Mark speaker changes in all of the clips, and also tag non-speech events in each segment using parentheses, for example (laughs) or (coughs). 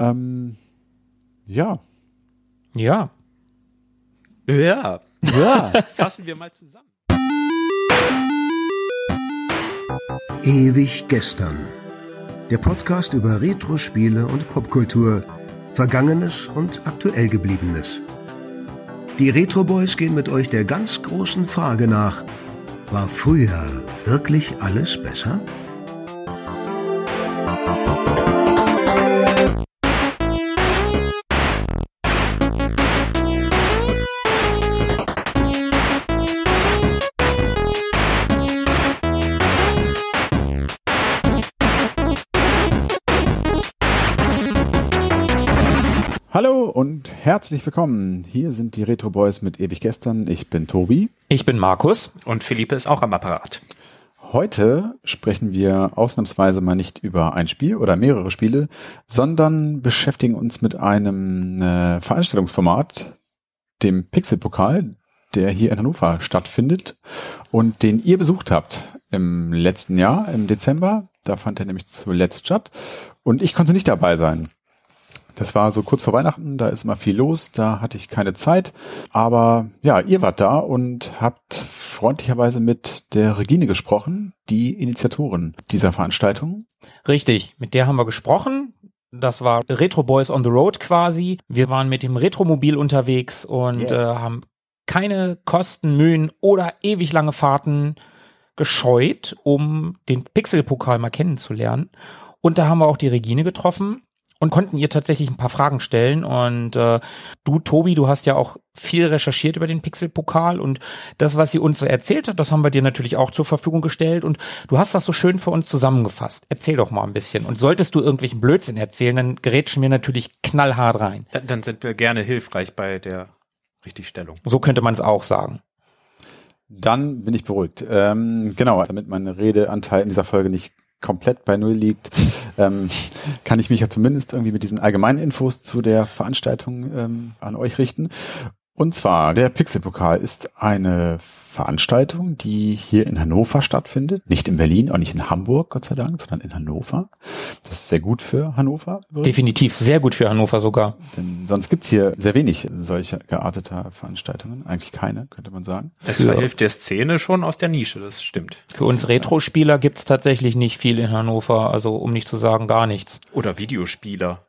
Speaker 1: Ähm, ja.
Speaker 2: Ja.
Speaker 3: Ja.
Speaker 1: Ja. (laughs)
Speaker 3: Fassen wir mal zusammen.
Speaker 4: Ewig gestern. Der Podcast über Retro-Spiele und Popkultur, Vergangenes und aktuell gebliebenes. Die Retro Boys gehen mit euch der ganz großen Frage nach: War früher wirklich alles besser?
Speaker 1: Herzlich willkommen. Hier sind die Retro Boys mit ewig gestern. Ich bin Tobi.
Speaker 2: Ich bin Markus.
Speaker 3: Und Philippe ist auch am Apparat.
Speaker 1: Heute sprechen wir ausnahmsweise mal nicht über ein Spiel oder mehrere Spiele, sondern beschäftigen uns mit einem äh, Veranstaltungsformat, dem Pixelpokal, der hier in Hannover stattfindet und den ihr besucht habt im letzten Jahr, im Dezember. Da fand er nämlich zuletzt statt und ich konnte nicht dabei sein. Das war so kurz vor Weihnachten, da ist immer viel los, da hatte ich keine Zeit. Aber ja, ihr wart da und habt freundlicherweise mit der Regine gesprochen, die Initiatorin dieser Veranstaltung.
Speaker 2: Richtig, mit der haben wir gesprochen. Das war Retro Boys on the Road quasi. Wir waren mit dem Retromobil unterwegs und
Speaker 1: Yes.
Speaker 2: äh, haben keine Kosten, Mühen oder ewig lange Fahrten gescheut, um den Pixelpokal mal kennenzulernen. Und da haben wir auch die Regine getroffen und konnten ihr tatsächlich ein paar Fragen stellen. Und äh, du, Tobi, du hast ja auch viel recherchiert über den Pixelpokal und das, was sie uns so erzählt hat, das haben wir dir natürlich auch zur Verfügung gestellt und du hast das so schön für uns zusammengefasst. Erzähl doch mal ein bisschen. Und solltest du irgendwelchen Blödsinn erzählen, dann gerätschen wir natürlich knallhart rein.
Speaker 3: Dann, dann sind wir gerne hilfreich bei der Richtigstellung.
Speaker 2: So könnte man es auch sagen.
Speaker 1: Dann bin ich beruhigt. Ähm, genau, damit mein Redeanteil in dieser Folge nicht komplett bei Null liegt, ähm, kann ich mich ja zumindest irgendwie mit diesen allgemeinen Infos zu der Veranstaltung ähm, an euch richten. Und zwar, der Pixelpokal ist eine Veranstaltung, die hier in Hannover stattfindet. Nicht in Berlin, auch nicht in Hamburg, Gott sei Dank, sondern in Hannover. Das ist sehr gut für Hannover. Übrigens.
Speaker 2: Definitiv sehr gut für Hannover sogar.
Speaker 1: Denn sonst gibt's hier sehr wenig solcher gearteter Veranstaltungen. Eigentlich keine, könnte man sagen.
Speaker 3: Es
Speaker 2: Für-
Speaker 3: verhilft der Szene schon aus der Nische, das stimmt.
Speaker 2: Für uns Retro-Spieler gibt's tatsächlich nicht viel in Hannover, also um nicht zu sagen gar nichts.
Speaker 3: Oder Videospieler.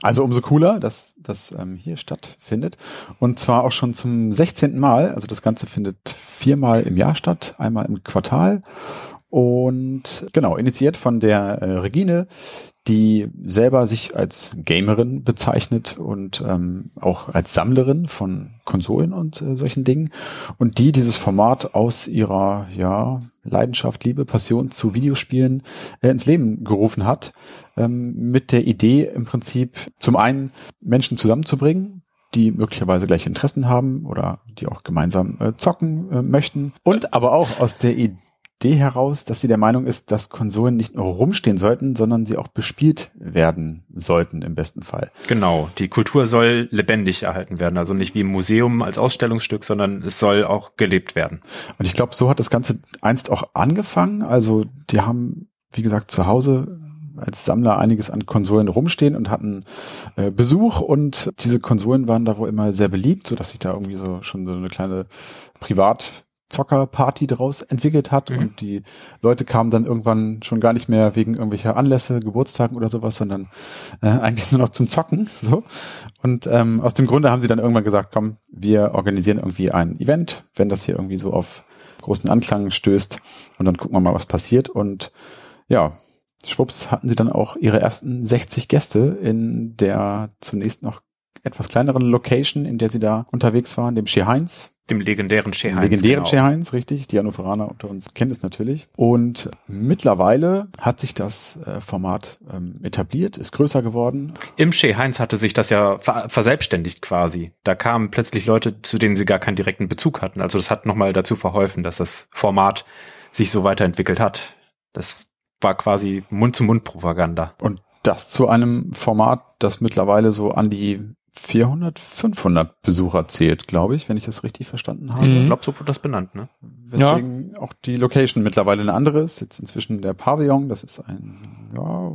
Speaker 1: Also umso cooler, dass das ähm, hier stattfindet. Und zwar auch schon zum 16. Mal. Also das Ganze findet viermal im Jahr statt, einmal im Quartal. Und genau, initiiert von der äh, Regine, die selber sich als Gamerin bezeichnet und ähm, auch als Sammlerin von Konsolen und äh, solchen Dingen. Und die dieses Format aus ihrer ja, Leidenschaft, Liebe, Passion zu Videospielen äh, ins Leben gerufen hat, ähm, mit der Idee im Prinzip zum einen Menschen zusammenzubringen, die möglicherweise gleiche Interessen haben oder die auch gemeinsam äh, zocken äh, möchten. Und aber auch aus der Idee heraus, dass sie der Meinung ist, dass Konsolen nicht nur rumstehen sollten, sondern sie auch bespielt werden sollten im besten Fall.
Speaker 3: Genau, die Kultur soll lebendig erhalten werden. Also nicht wie im Museum als Ausstellungsstück, sondern es soll auch gelebt werden.
Speaker 1: Und ich glaube, so hat das Ganze einst auch angefangen. Also die haben, wie gesagt, zu Hause als Sammler einiges an Konsolen rumstehen und hatten äh, Besuch und diese Konsolen waren da wohl immer sehr beliebt, so dass sich da irgendwie so schon so eine kleine Privatzockerparty draus entwickelt hat
Speaker 3: Mhm.
Speaker 1: und die Leute kamen dann irgendwann schon gar nicht mehr wegen irgendwelcher Anlässe, Geburtstagen oder sowas, sondern äh, eigentlich nur noch zum Zocken. (laughs) So und ähm, aus dem Grunde haben sie dann irgendwann gesagt, komm, wir organisieren irgendwie ein Event, wenn das hier irgendwie so auf großen Anklang stößt und dann gucken wir mal, was passiert und ja, schwupps hatten sie dann auch ihre ersten 60 Gäste in der zunächst noch etwas kleineren Location, in der sie da unterwegs waren, dem Shea Heinz.
Speaker 3: Dem legendären
Speaker 1: Dem
Speaker 3: Heinz.
Speaker 1: legendären
Speaker 3: genau.
Speaker 1: Shea Heinz, richtig. Die Hannoveraner unter uns kennen es natürlich. Und mittlerweile hat sich das äh, Format ähm, etabliert, ist größer geworden.
Speaker 3: Im Shea Heinz hatte sich das ja ver verselbstständigt quasi. Da kamen plötzlich Leute, zu denen sie gar keinen direkten Bezug hatten. Also das hat nochmal dazu verholfen, dass das Format sich so weiterentwickelt hat. Das war quasi Mund-zu-Mund-Propaganda.
Speaker 1: Und das zu einem Format, das mittlerweile so an die 400, 500 Besucher zählt, glaube ich, wenn ich das richtig verstanden habe.
Speaker 3: Ich glaube, so wurde das benannt, ne?
Speaker 1: Weswegen auch die Location mittlerweile eine andere ist. Jetzt inzwischen der Pavillon, das ist ein ja,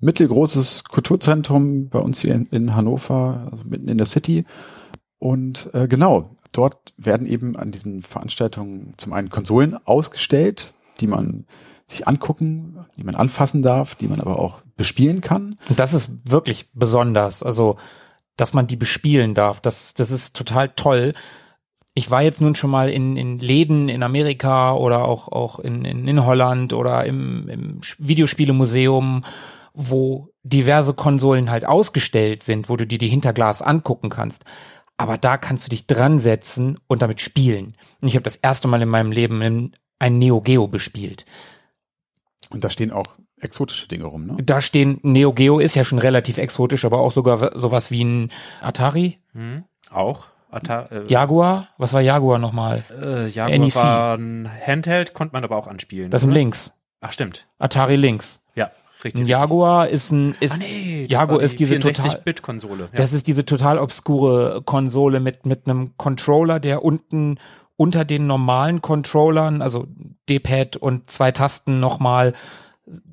Speaker 1: mittelgroßes Kulturzentrum bei uns hier in, in Hannover, also mitten in der City. Und äh, genau, dort werden eben an diesen Veranstaltungen zum einen Konsolen ausgestellt, die man sich angucken, die man anfassen darf, die man aber auch bespielen kann.
Speaker 2: Und das ist wirklich besonders. Also, dass man die bespielen darf, das, das ist total toll. Ich war jetzt nun schon mal in, in Läden in Amerika oder auch, auch in, in, in Holland oder im, im Videospielemuseum, wo diverse Konsolen halt ausgestellt sind, wo du dir die Hinterglas angucken kannst. Aber da kannst du dich dran setzen und damit spielen. Und ich habe das erste Mal in meinem Leben ein Neo Geo bespielt.
Speaker 1: Und da stehen auch exotische Dinge rum, ne?
Speaker 2: Da stehen, Neo Geo ist ja schon relativ exotisch, aber auch sogar sowas wie ein Atari.
Speaker 3: Hm, auch.
Speaker 2: Atari, äh, Jaguar? Was war Jaguar nochmal?
Speaker 3: Äh, Jaguar NEC. war ein Handheld, konnte man aber auch anspielen.
Speaker 2: Das ist ein Links.
Speaker 3: Ach, stimmt.
Speaker 2: Atari Links.
Speaker 3: Ja, richtig.
Speaker 2: Ein Jaguar ist ein, ist, ah, nee, Jaguar ist die diese total,
Speaker 3: Bit-Konsole. Ja.
Speaker 2: Das ist diese total obskure Konsole mit, mit einem Controller, der unten unter den normalen Controllern, also D-Pad und zwei Tasten nochmal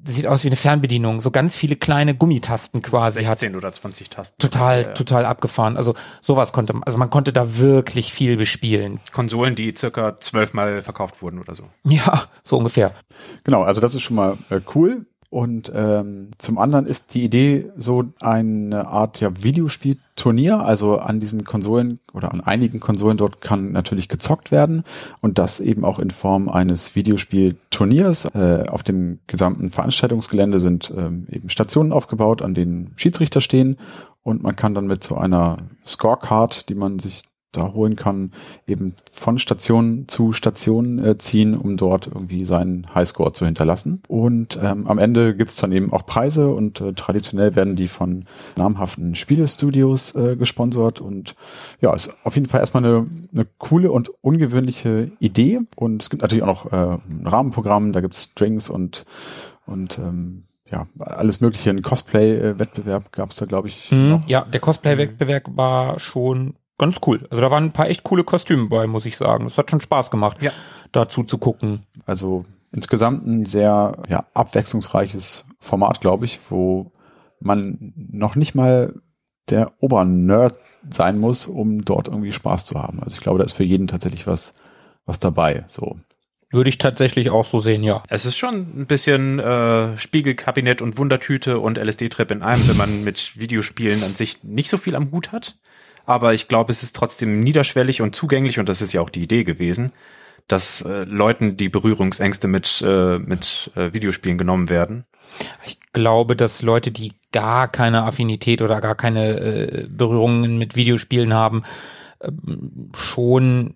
Speaker 2: sieht aus wie eine Fernbedienung, so ganz viele kleine Gummitasten quasi
Speaker 3: 16 hat. oder 20 Tasten.
Speaker 2: Total, ja, ja. total abgefahren. Also sowas konnte man, also man konnte da wirklich viel bespielen.
Speaker 3: Konsolen, die circa zwölfmal verkauft wurden oder so.
Speaker 2: Ja, so ungefähr.
Speaker 1: Genau, also das ist schon mal äh, cool. Und ähm, zum anderen ist die Idee so eine Art ja, Videospielturnier, also an diesen Konsolen oder an einigen Konsolen dort kann natürlich gezockt werden. Und das eben auch in Form eines Videospielturniers. Äh, auf dem gesamten Veranstaltungsgelände sind ähm, eben Stationen aufgebaut, an denen Schiedsrichter stehen. Und man kann dann mit so einer Scorecard, die man sich da holen kann, eben von Station zu Station äh, ziehen, um dort irgendwie seinen Highscore zu hinterlassen. Und ähm, am Ende gibt's dann eben auch Preise und äh, traditionell werden die von namhaften Spielestudios äh, gesponsert. Und ja, ist auf jeden Fall erstmal eine, eine coole und ungewöhnliche Idee. Und es gibt natürlich auch noch äh, ein Rahmenprogramm, da gibt's Strings und und ähm, ja, alles mögliche, ein Cosplay-Wettbewerb gab's da, glaube ich.
Speaker 2: Mhm, ja, der Cosplay-Wettbewerb war schon ganz cool. Also da waren ein paar echt coole Kostüme bei, muss ich sagen. Es hat schon Spaß gemacht, ja. dazu zu gucken.
Speaker 1: Also insgesamt ein sehr ja, abwechslungsreiches Format, glaube ich, wo man noch nicht mal der Obernerd sein muss, um dort irgendwie Spaß zu haben. Also ich glaube, da ist für jeden tatsächlich was, was dabei. So.
Speaker 2: Würde ich tatsächlich auch so sehen, ja.
Speaker 3: Es ist schon ein bisschen äh, Spiegelkabinett und Wundertüte und LSD-Trip in einem, wenn man mit Videospielen an sich nicht so viel am Hut hat aber ich glaube, es ist trotzdem niederschwellig und zugänglich und das ist ja auch die Idee gewesen, dass äh, Leuten die Berührungsängste mit, äh, mit äh, Videospielen genommen werden.
Speaker 2: Ich glaube, dass Leute, die gar keine Affinität oder gar keine äh, Berührungen mit Videospielen haben, äh, schon,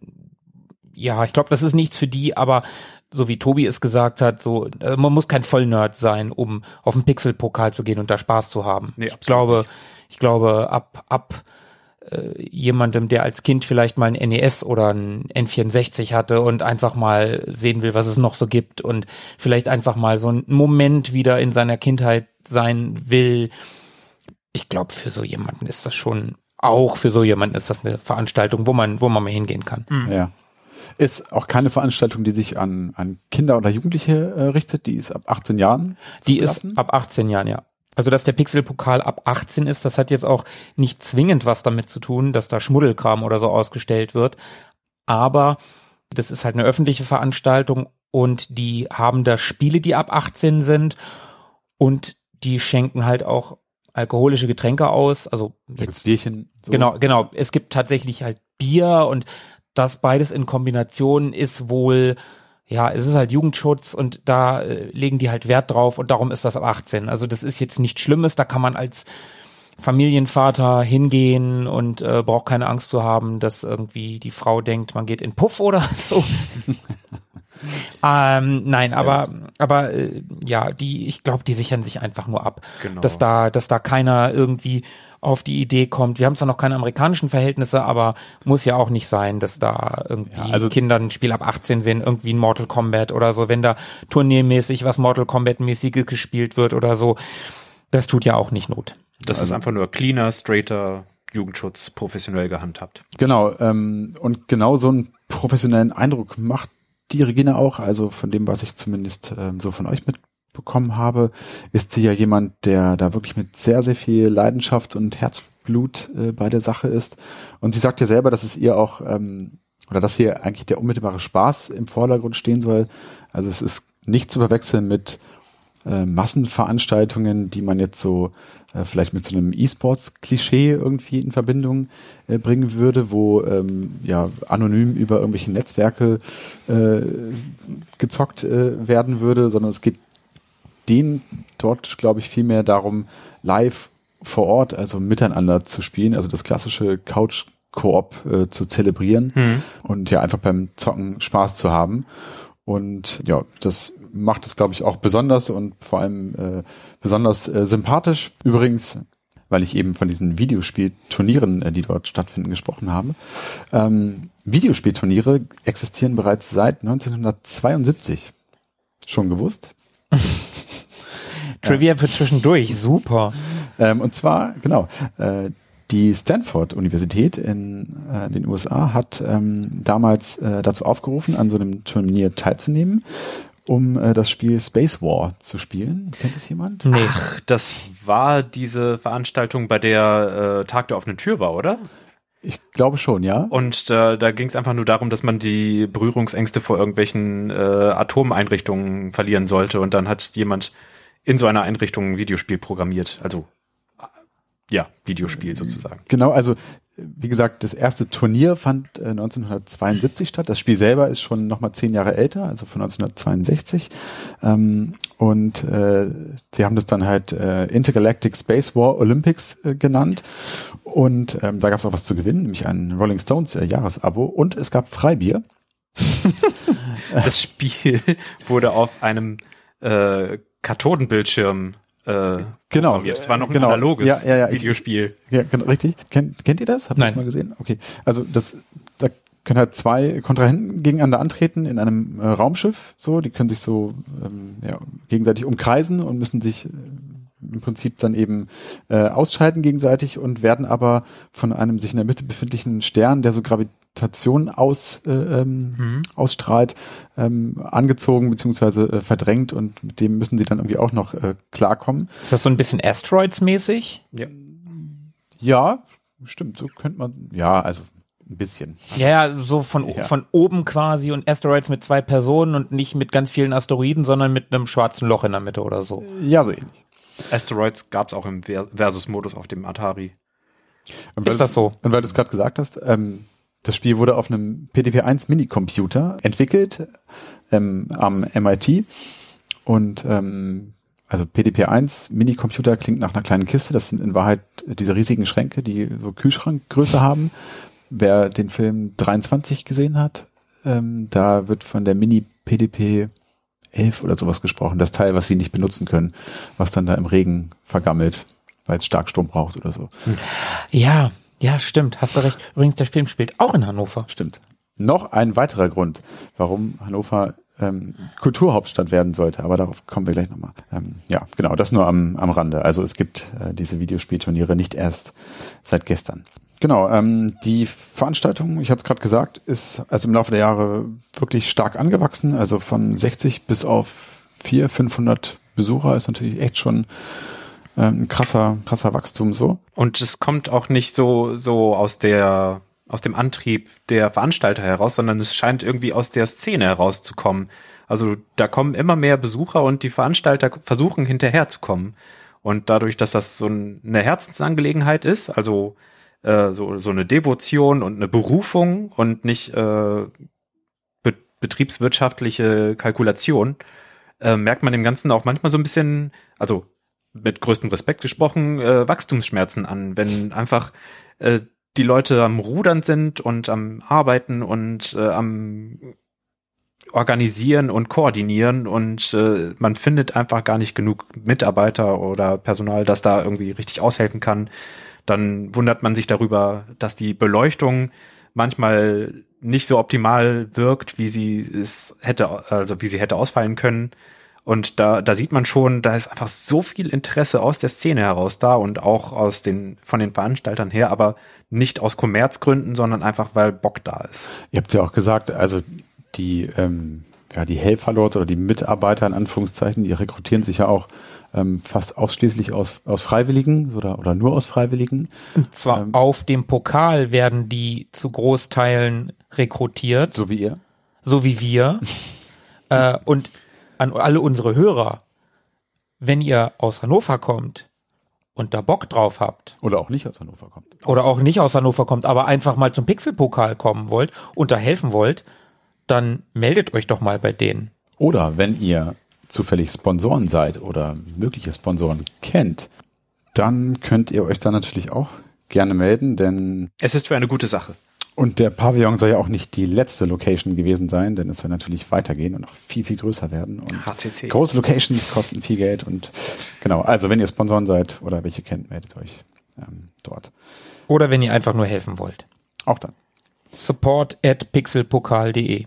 Speaker 2: ja, ich glaube, das ist nichts für die, aber so wie Tobi es gesagt hat, so äh, man muss kein Vollnerd sein, um auf den Pixelpokal zu gehen und da Spaß zu haben. Nee, ich glaube, nicht. ich glaube, ab ab äh, jemandem, der als Kind vielleicht mal ein NES oder ein N64 hatte und einfach mal sehen will, was es noch so gibt und vielleicht einfach mal so einen Moment wieder in seiner Kindheit sein will. Ich glaube, für so jemanden ist das schon, auch für so jemanden ist das eine Veranstaltung, wo man, wo man mal hingehen kann.
Speaker 1: Mhm. Ja. Ist auch keine Veranstaltung, die sich an, an Kinder oder Jugendliche äh, richtet, die ist ab 18 Jahren.
Speaker 2: Die ist ab 18 Jahren, ja. Also, dass der Pixelpokal ab 18 ist, das hat jetzt auch nicht zwingend was damit zu tun, dass da Schmuddelkram oder so ausgestellt wird. Aber das ist halt eine öffentliche Veranstaltung und die haben da Spiele, die ab 18 sind und die schenken halt auch alkoholische Getränke aus. Also
Speaker 1: jetzt Bierchen.
Speaker 2: So. Genau, genau. Es gibt tatsächlich halt Bier und das beides in Kombination ist wohl ja, es ist halt Jugendschutz und da äh, legen die halt Wert drauf und darum ist das ab 18. Also das ist jetzt nichts Schlimmes, da kann man als Familienvater hingehen und äh, braucht keine Angst zu haben, dass irgendwie die Frau denkt, man geht in Puff oder (laughs) so. (laughs) ähm, nein, Sehr aber aber äh, ja, die, ich glaube, die sichern sich einfach nur ab, genau. dass da, dass da keiner irgendwie auf die Idee kommt. Wir haben zwar noch keine amerikanischen Verhältnisse, aber muss ja auch nicht sein, dass da irgendwie ja, also Kinder ein Spiel ab 18 sehen, irgendwie ein Mortal Kombat oder so, wenn da turniermäßig was Mortal Kombat mäßiges gespielt wird oder so. Das tut ja auch nicht Not.
Speaker 3: Das also, ist einfach nur cleaner, straighter Jugendschutz professionell gehandhabt.
Speaker 1: Genau, ähm, und genau so einen professionellen Eindruck macht die Regina auch, also von dem, was ich zumindest ähm, so von euch mit bekommen habe, ist sie ja jemand, der da wirklich mit sehr, sehr viel Leidenschaft und Herzblut äh, bei der Sache ist. Und sie sagt ja selber, dass es ihr auch, ähm, oder dass hier eigentlich der unmittelbare Spaß im Vordergrund stehen soll. Also es ist nicht zu verwechseln mit äh, Massenveranstaltungen, die man jetzt so äh, vielleicht mit so einem E-Sports-Klischee irgendwie in Verbindung äh, bringen würde, wo ähm, ja anonym über irgendwelche Netzwerke äh, gezockt äh, werden würde, sondern es geht denen dort, glaube ich, viel mehr darum, live vor Ort, also miteinander zu spielen, also das klassische Couch Koop äh, zu zelebrieren
Speaker 3: Mhm.
Speaker 1: und ja einfach beim Zocken Spaß zu haben. Und ja, das macht es, glaube ich, auch besonders und vor allem äh, besonders äh, sympathisch. Übrigens, weil ich eben von diesen Videospielturnieren, äh, die dort stattfinden, gesprochen habe. Ähm, Videospielturniere existieren bereits seit 1972. Schon gewusst? (laughs)
Speaker 2: Trivia für zwischendurch, super.
Speaker 1: Ähm, und zwar, genau, äh, die Stanford-Universität in äh, den USA hat ähm, damals äh, dazu aufgerufen, an so einem Turnier teilzunehmen, um äh, das Spiel Space War zu spielen. Kennt es jemand?
Speaker 2: Nee.
Speaker 3: Ach, das war diese Veranstaltung, bei der äh, Tag der offenen Tür war, oder?
Speaker 1: Ich glaube schon, ja.
Speaker 3: Und äh, da ging es einfach nur darum, dass man die Berührungsängste vor irgendwelchen äh, Atomeinrichtungen verlieren sollte. Und dann hat jemand in so einer Einrichtung ein Videospiel programmiert. Also äh, ja, Videospiel sozusagen.
Speaker 1: Genau, also wie gesagt, das erste Turnier fand äh, 1972 statt. Das Spiel selber ist schon nochmal zehn Jahre älter, also von 1962. Ähm, und äh, sie haben das dann halt äh, Intergalactic Space War Olympics äh, genannt. Und ähm, da gab es auch was zu gewinnen, nämlich ein Rolling Stones äh, Jahresabo. Und es gab Freibier. (laughs)
Speaker 3: Das Spiel (laughs) wurde auf einem äh, Kathodenbildschirm äh,
Speaker 1: Genau.
Speaker 3: Es war noch ein
Speaker 1: Genau.
Speaker 3: analoges
Speaker 1: Ja, ja, ja, ich-
Speaker 3: Videospiel.
Speaker 1: Ja, genau, richtig. Kennt, kennt ihr das? Habt ihr das mal gesehen? Okay. Also das, da können halt zwei Kontrahenten gegeneinander antreten in einem äh, Raumschiff. So, die können sich so ähm, ja, gegenseitig umkreisen und müssen sich äh, im Prinzip dann eben äh, ausschalten gegenseitig und werden aber von einem sich in der Mitte befindlichen Stern, der so Gravitation aus, äh, ähm,
Speaker 3: Mhm.
Speaker 1: ausstrahlt, ähm, angezogen beziehungsweise äh, verdrängt und mit dem müssen sie dann irgendwie auch noch äh, klarkommen.
Speaker 2: Ist das so ein bisschen Asteroids-mäßig?
Speaker 1: Ja, stimmt, so könnte man, ja, also ein bisschen.
Speaker 2: Ja, ja, so von,
Speaker 1: Ja.
Speaker 2: von oben quasi und Asteroids mit zwei Personen und nicht mit ganz vielen Asteroiden, sondern mit einem schwarzen Loch in der Mitte oder so.
Speaker 1: Ja, so ähnlich.
Speaker 3: Asteroids gab es auch im Ver- Versus-Modus auf dem Atari.
Speaker 1: Und weil
Speaker 2: Ist
Speaker 1: du-
Speaker 2: das so?
Speaker 1: Und weil du es gerade gesagt hast, ähm, das Spiel wurde auf einem PDP-1 Minicomputer entwickelt ähm, am MIT und ähm, also PDP-1 Minicomputer klingt nach einer kleinen Kiste. Das sind in Wahrheit diese riesigen Schränke, die so Kühlschrankgröße (laughs) haben. Wer den Film 23 gesehen hat, ähm, da wird von der Mini PDP 11 oder sowas gesprochen. Das Teil, was sie nicht benutzen können, was dann da im Regen vergammelt, weil es Starkstrom braucht oder so.
Speaker 2: Ja, ja, stimmt. Hast du recht. Übrigens, der Film spielt auch in Hannover.
Speaker 1: Stimmt. Noch ein weiterer Grund, warum Hannover ähm, Kulturhauptstadt werden sollte, aber darauf kommen wir gleich nochmal. Ähm, ja, genau, das nur am, am Rande. Also es gibt äh, diese Videospielturniere nicht erst seit gestern. Genau, ähm, die Veranstaltung, ich hatte es gerade gesagt, ist also im Laufe der Jahre wirklich stark angewachsen. Also von 60 bis auf 400, 500 Besucher ist natürlich echt schon ähm, ein krasser, krasser Wachstum so.
Speaker 3: Und es kommt auch nicht so, so aus der, aus dem Antrieb der Veranstalter heraus, sondern es scheint irgendwie aus der Szene herauszukommen. Also da kommen immer mehr Besucher und die Veranstalter versuchen hinterherzukommen. Und dadurch, dass das so ein- eine Herzensangelegenheit ist, also äh, so, so eine Devotion und eine Berufung und nicht äh, be betriebswirtschaftliche Kalkulation, äh, merkt man dem Ganzen auch manchmal so ein bisschen, also mit größtem Respekt gesprochen, äh, Wachstumsschmerzen an, wenn einfach äh, die Leute am Rudern sind und am Arbeiten und äh, am Organisieren und Koordinieren und äh, man findet einfach gar nicht genug Mitarbeiter oder Personal, das da irgendwie richtig aushelfen kann. Dann wundert man sich darüber, dass die Beleuchtung manchmal nicht so optimal wirkt, wie sie es hätte, also wie sie hätte ausfallen können. Und da, da sieht man schon, da ist einfach so viel Interesse aus der Szene heraus da und auch aus den, von den Veranstaltern her, aber nicht aus Kommerzgründen, sondern einfach, weil Bock da ist.
Speaker 1: Ihr habt ja auch gesagt, also die ähm, ja, die Helfer dort oder die Mitarbeiter in Anführungszeichen, die rekrutieren sich ja auch ähm, fast ausschließlich aus, aus Freiwilligen oder, oder nur aus Freiwilligen.
Speaker 2: Und zwar ähm, auf dem Pokal werden die zu Großteilen rekrutiert.
Speaker 1: So wie ihr.
Speaker 2: So wie wir. (laughs) äh, und an alle unsere Hörer, wenn ihr aus Hannover kommt und da Bock drauf habt.
Speaker 1: Oder auch nicht aus Hannover kommt.
Speaker 2: Oder auch nicht aus Hannover kommt, aber einfach mal zum Pixelpokal kommen wollt und da helfen wollt, dann meldet euch doch mal bei denen.
Speaker 1: Oder wenn ihr zufällig Sponsoren seid oder mögliche Sponsoren kennt, dann könnt ihr euch da natürlich auch gerne melden, denn
Speaker 3: es ist für eine gute Sache.
Speaker 1: Und der Pavillon soll ja auch nicht die letzte Location gewesen sein, denn es soll natürlich weitergehen und noch viel, viel größer werden. Und
Speaker 3: HCC.
Speaker 1: Große Locations kosten viel Geld und genau, also wenn ihr Sponsoren seid oder welche kennt, meldet euch ähm, dort.
Speaker 2: Oder wenn ihr einfach nur helfen wollt.
Speaker 1: Auch dann.
Speaker 2: Support at pixelpokal.de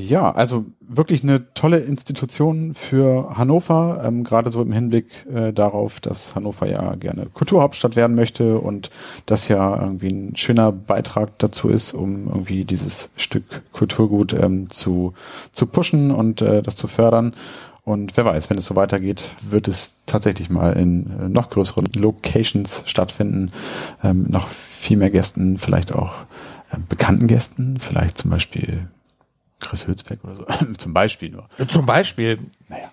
Speaker 1: ja, also wirklich eine tolle Institution für Hannover, ähm, gerade so im Hinblick äh, darauf, dass Hannover ja gerne Kulturhauptstadt werden möchte und das ja irgendwie ein schöner Beitrag dazu ist, um irgendwie dieses Stück Kulturgut ähm, zu, zu pushen und äh, das zu fördern. Und wer weiß, wenn es so weitergeht, wird es tatsächlich mal in äh, noch größeren Locations stattfinden, ähm, noch viel mehr Gästen, vielleicht auch äh, bekannten Gästen, vielleicht zum Beispiel Chris Hülsbeck oder so. (laughs) Zum Beispiel nur.
Speaker 2: Zum Beispiel. Naja.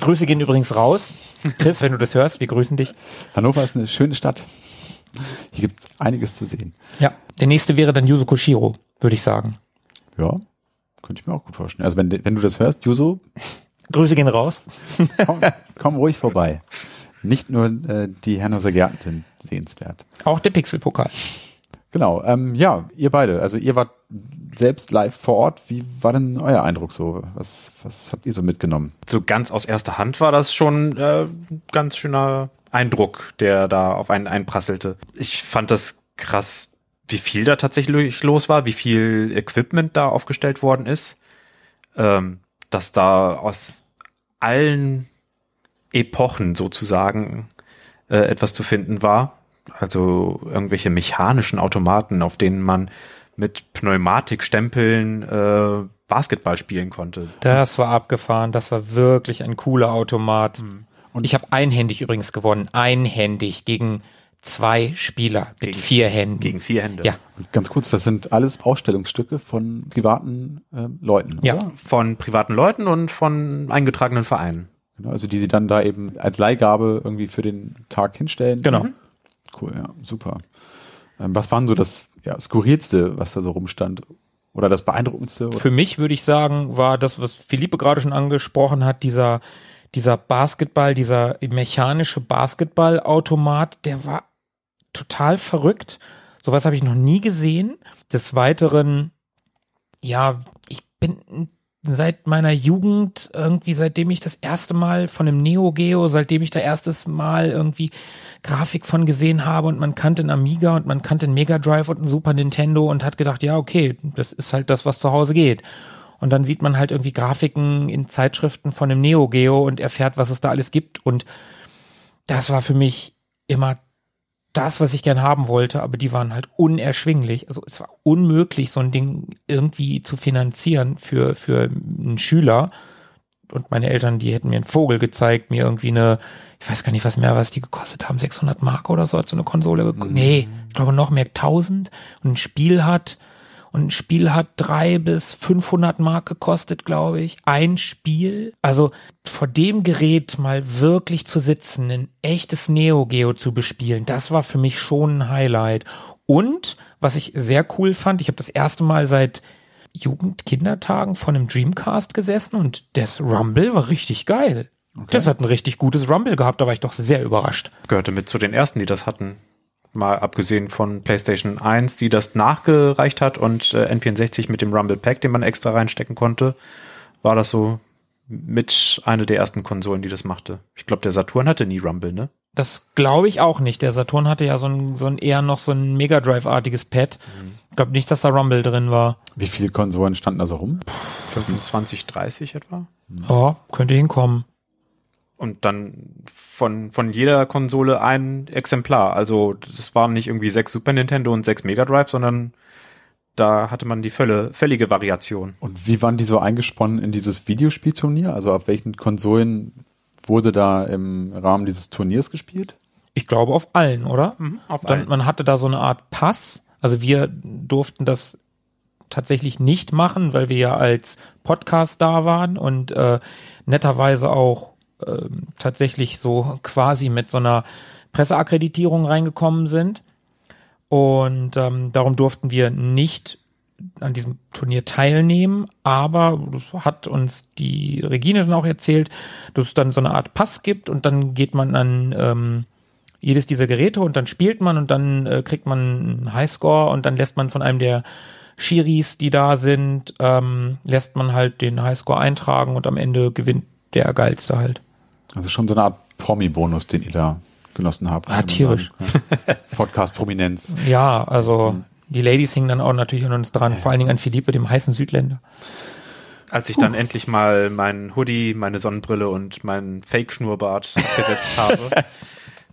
Speaker 2: Grüße gehen übrigens raus. Chris, wenn du das hörst, wir grüßen dich.
Speaker 1: Hannover ist eine schöne Stadt. Hier gibt es einiges zu sehen.
Speaker 2: Ja, der nächste wäre dann Yuzo Koshiro, würde ich sagen.
Speaker 1: Ja, könnte ich mir auch gut vorstellen. Also wenn, wenn du das hörst, Yuzo.
Speaker 2: Grüße gehen raus. (laughs)
Speaker 1: komm, komm ruhig vorbei. Nicht nur äh, die Herrenhauser Gärten sind sehenswert.
Speaker 2: Auch der Pixelpokal.
Speaker 1: Genau, ähm, ja, ihr beide. Also ihr wart selbst live vor Ort. Wie war denn euer Eindruck so? Was, was habt ihr so mitgenommen?
Speaker 3: So ganz aus erster Hand war das schon äh, ganz schöner Eindruck, der da auf einen einprasselte. Ich fand das krass, wie viel da tatsächlich los war, wie viel Equipment da aufgestellt worden ist. Ähm, dass da aus allen Epochen sozusagen äh, etwas zu finden war. Also irgendwelche mechanischen Automaten, auf denen man mit Pneumatikstempeln äh, Basketball spielen konnte.
Speaker 2: Das war abgefahren, das war wirklich ein cooler Automat. Mhm. Und ich habe einhändig übrigens gewonnen, einhändig gegen zwei Spieler mit gegen, vier Händen.
Speaker 3: Gegen vier Hände.
Speaker 2: Ja.
Speaker 1: Und ganz kurz, das sind alles Ausstellungsstücke von privaten äh, Leuten.
Speaker 3: Ja, oder? von privaten Leuten und von eingetragenen Vereinen.
Speaker 1: Genau, also die sie dann da eben als Leihgabe irgendwie für den Tag hinstellen.
Speaker 2: Genau. Mhm.
Speaker 1: Cool, ja, super. Ähm, was waren so das ja, skurrilste, was da so rumstand? Oder das beeindruckendste? Oder?
Speaker 2: Für mich würde ich sagen, war das, was Philippe gerade schon angesprochen hat, dieser, dieser Basketball, dieser mechanische Basketballautomat, der war total verrückt. Sowas habe ich noch nie gesehen. Des Weiteren, ja, seit meiner Jugend, irgendwie seitdem ich das erste Mal von einem Neo Geo, seitdem ich da erstes Mal irgendwie Grafik von gesehen habe und man kannte einen Amiga und man kannte einen Mega Drive und einen Super Nintendo und hat gedacht, ja, okay, das ist halt das, was zu Hause geht. Und dann sieht man halt irgendwie Grafiken in Zeitschriften von einem Neo Geo und erfährt, was es da alles gibt und das war für mich immer das, was ich gern haben wollte, aber die waren halt unerschwinglich. Also es war unmöglich, so ein Ding irgendwie zu finanzieren für, für einen Schüler. Und meine Eltern, die hätten mir einen Vogel gezeigt, mir irgendwie eine, ich weiß gar nicht, was mehr, was die gekostet haben, 600 Mark oder so, hat so eine Konsole. Mhm. Nee, ich glaube noch mehr 1000 und ein Spiel hat und ein Spiel hat drei bis 500 Mark gekostet, glaube ich. Ein Spiel. Also vor dem Gerät mal wirklich zu sitzen, ein echtes Neo Geo zu bespielen, das war für mich schon ein Highlight. Und was ich sehr cool fand, ich habe das erste Mal seit Jugendkindertagen von einem Dreamcast gesessen und das Rumble war richtig geil. Okay. Das hat ein richtig gutes Rumble gehabt, da war ich doch sehr überrascht.
Speaker 3: Gehörte mit zu den ersten, die das hatten mal abgesehen von PlayStation 1, die das nachgereicht hat und äh, N64 mit dem Rumble Pack, den man extra reinstecken konnte, war das so mit einer der ersten Konsolen, die das machte. Ich glaube, der Saturn hatte nie Rumble, ne?
Speaker 2: Das glaube ich auch nicht. Der Saturn hatte ja so ein, so ein eher noch so ein Mega Drive-artiges Pad. Mhm. Ich glaube nicht, dass da Rumble drin war.
Speaker 1: Wie viele Konsolen standen da so rum?
Speaker 3: 25, 30 etwa?
Speaker 2: Ja, könnte hinkommen
Speaker 3: und dann von, von jeder Konsole ein Exemplar. Also das waren nicht irgendwie sechs Super Nintendo und sechs Mega Drive, sondern da hatte man die völle, völlige Variation.
Speaker 1: Und wie waren die so eingesponnen in dieses Videospielturnier? Also auf welchen Konsolen wurde da im Rahmen dieses Turniers gespielt?
Speaker 2: Ich glaube auf allen, oder?
Speaker 3: Mhm, auf
Speaker 2: Dann,
Speaker 3: allen.
Speaker 2: man hatte da so eine Art Pass. Also wir durften das tatsächlich nicht machen, weil wir ja als Podcast da waren und äh, netterweise auch ähm, tatsächlich so quasi mit so einer Presseakkreditierung reingekommen sind. Und ähm, darum durften wir nicht an diesem Turnier teilnehmen, aber das hat uns die Regine dann auch erzählt, dass es dann so eine Art Pass gibt und dann geht man an ähm, jedes dieser Geräte und dann spielt man und dann äh, kriegt man einen Highscore und dann lässt man von einem der Schiris, die da sind, ähm, lässt man halt den Highscore eintragen und am Ende gewinnt der Geilste halt.
Speaker 1: Also schon so eine Art Promi-Bonus, den ihr da genossen habt.
Speaker 2: Ah, tierisch.
Speaker 1: Podcast-Prominenz. (laughs)
Speaker 2: Ja, also die Ladies hingen dann auch natürlich an uns dran, vor allen Dingen an Philippe, dem heißen Südländer.
Speaker 3: Als ich dann endlich mal meinen Hoodie, meine Sonnenbrille und meinen Fake-Schnurrbart abgesetzt (laughs) habe,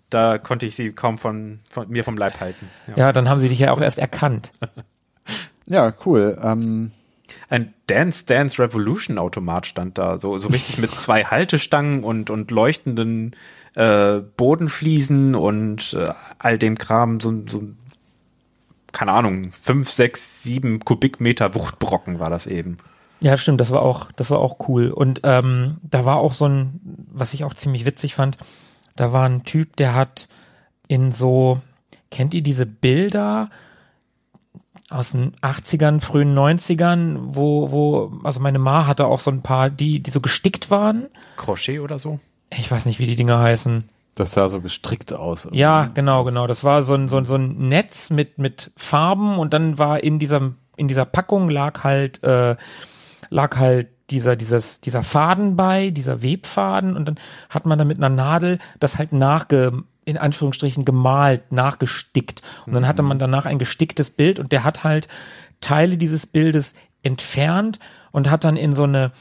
Speaker 3: da konnte ich sie kaum von, von mir vom Leib halten. Ja.
Speaker 2: Ja, dann haben sie dich ja auch erst erkannt.
Speaker 1: Ja, cool. Ähm,
Speaker 3: Ein Dance Dance Revolution Automat stand da, so, so richtig mit zwei (laughs) Haltestangen und, und leuchtenden äh, Bodenfliesen und äh, all dem Kram, so, so keine Ahnung, fünf, sechs, sieben Kubikmeter Wuchtbrocken war das eben.
Speaker 2: Ja, stimmt, das war auch, das war auch cool. Und ähm, da war auch so ein, was ich auch ziemlich witzig fand, da war ein Typ, der hat in so, kennt ihr diese Bilder aus den 80ern, frühen 90ern, wo, wo, also meine Ma hatte auch so ein paar, die, die so gestickt waren.
Speaker 3: Crochet oder so?
Speaker 2: Ich weiß nicht, wie die Dinger heißen.
Speaker 1: das sah so gestrickt aus.
Speaker 2: Ja, genau, genau. Das war so ein, so ein, so ein Netz mit, mit Farben und dann war in dieser, in dieser Packung lag halt, äh, lag halt dieser, dieses, dieser Faden bei, dieser Webfaden und dann hat man da mit einer Nadel das halt nachge, in Anführungsstrichen gemalt, nachgestickt. Und dann hatte man danach ein gesticktes Bild und der hat halt Teile dieses Bildes entfernt und hat dann in so eine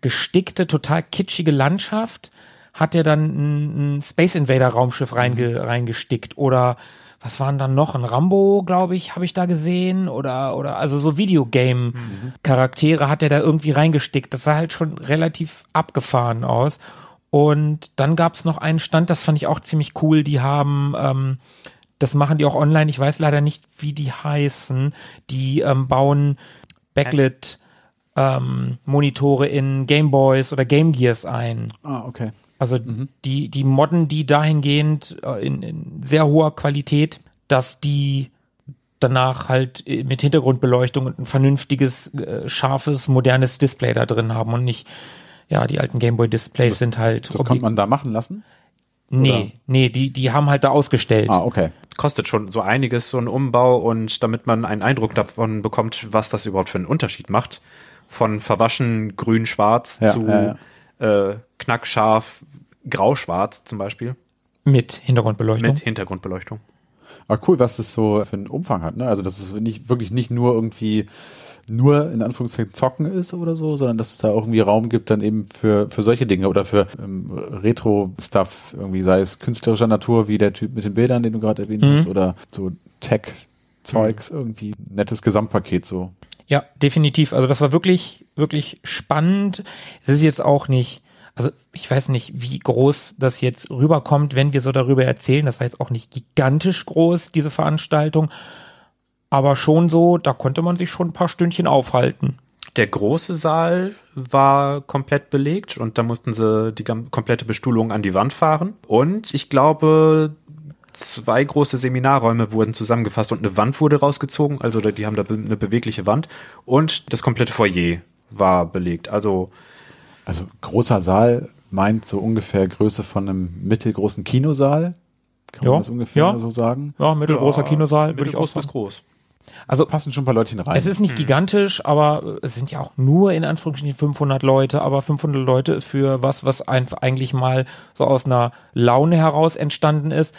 Speaker 2: gestickte, total kitschige Landschaft hat er dann ein, Space Invader Raumschiff reinge, reingestickt oder was waren dann noch ein Rambo, glaube ich, habe ich da gesehen oder oder also so Videogame Charaktere hat er da irgendwie reingestickt. Das sah halt schon relativ abgefahren aus. Und dann gab es noch einen Stand, das fand ich auch ziemlich cool. Die haben ähm, das machen die auch online. Ich weiß leider nicht, wie die heißen. Die ähm, bauen Backlit ähm, Monitore in Gameboys oder Game Gears ein.
Speaker 1: Ah, okay.
Speaker 2: Also die, die modden die dahingehend äh, in, in sehr hoher Qualität, dass die danach halt äh, mit Hintergrundbeleuchtung und ein vernünftiges, äh, scharfes, modernes Display da drin haben und nicht, ja, die alten Gameboy-Displays sind halt.
Speaker 1: Das konnte man da machen lassen?
Speaker 2: nee, nee, die, die haben halt da ausgestellt.
Speaker 1: Ah, okay.
Speaker 3: Kostet schon so einiges, so ein Umbau und damit man einen Eindruck davon bekommt, was das überhaupt für einen Unterschied macht. Von verwaschen grün-schwarz
Speaker 1: Ja,
Speaker 3: zu
Speaker 1: ja,
Speaker 3: Äh, knackscharf grau-schwarz zum Beispiel
Speaker 2: Mit Hintergrundbeleuchtung.
Speaker 3: mit Hintergrundbeleuchtung.
Speaker 1: Aber cool, was das so für einen Umfang hat, ne? Also, dass es nicht, wirklich nicht nur irgendwie nur in Anführungszeichen zocken ist oder so, sondern dass es da auch irgendwie Raum gibt dann eben für, für solche Dinge oder für ähm, Retro-Stuff, irgendwie sei es künstlerischer Natur, wie der Typ mit den Bildern, den du gerade erwähnt
Speaker 2: Mhm.
Speaker 1: hast, oder so Tech-Zeugs, irgendwie nettes Gesamtpaket so.
Speaker 2: Ja, definitiv. Also das war wirklich, wirklich spannend. Es ist jetzt auch nicht, also ich weiß nicht, wie groß das jetzt rüberkommt, wenn wir so darüber erzählen. Das war jetzt auch nicht gigantisch groß, diese Veranstaltung. Aber schon so, da konnte man sich schon ein paar Stündchen aufhalten.
Speaker 3: Der große Saal war komplett belegt und da mussten sie die komplette Bestuhlung an die Wand fahren. Und ich glaube, zwei große Seminarräume wurden zusammengefasst und eine Wand wurde rausgezogen. Also die haben da eine bewegliche Wand. Und das komplette Foyer war belegt. Also
Speaker 1: Also großer Saal meint so ungefähr Größe von einem mittelgroßen Kinosaal. Kann
Speaker 2: Ja,
Speaker 1: man das ungefähr
Speaker 2: ja.
Speaker 1: so sagen?
Speaker 2: Ja, mittelgroßer Kinosaal, würde ich auch
Speaker 3: mittelgroß bis
Speaker 2: sagen.
Speaker 3: groß.
Speaker 2: Also
Speaker 1: Passen schon ein paar Leutchen rein.
Speaker 2: Es ist nicht gigantisch, aber es sind ja auch nur in Anführungsstrichen 500 Leute, aber 500 Leute für was, was einfach eigentlich mal so aus einer Laune heraus entstanden ist,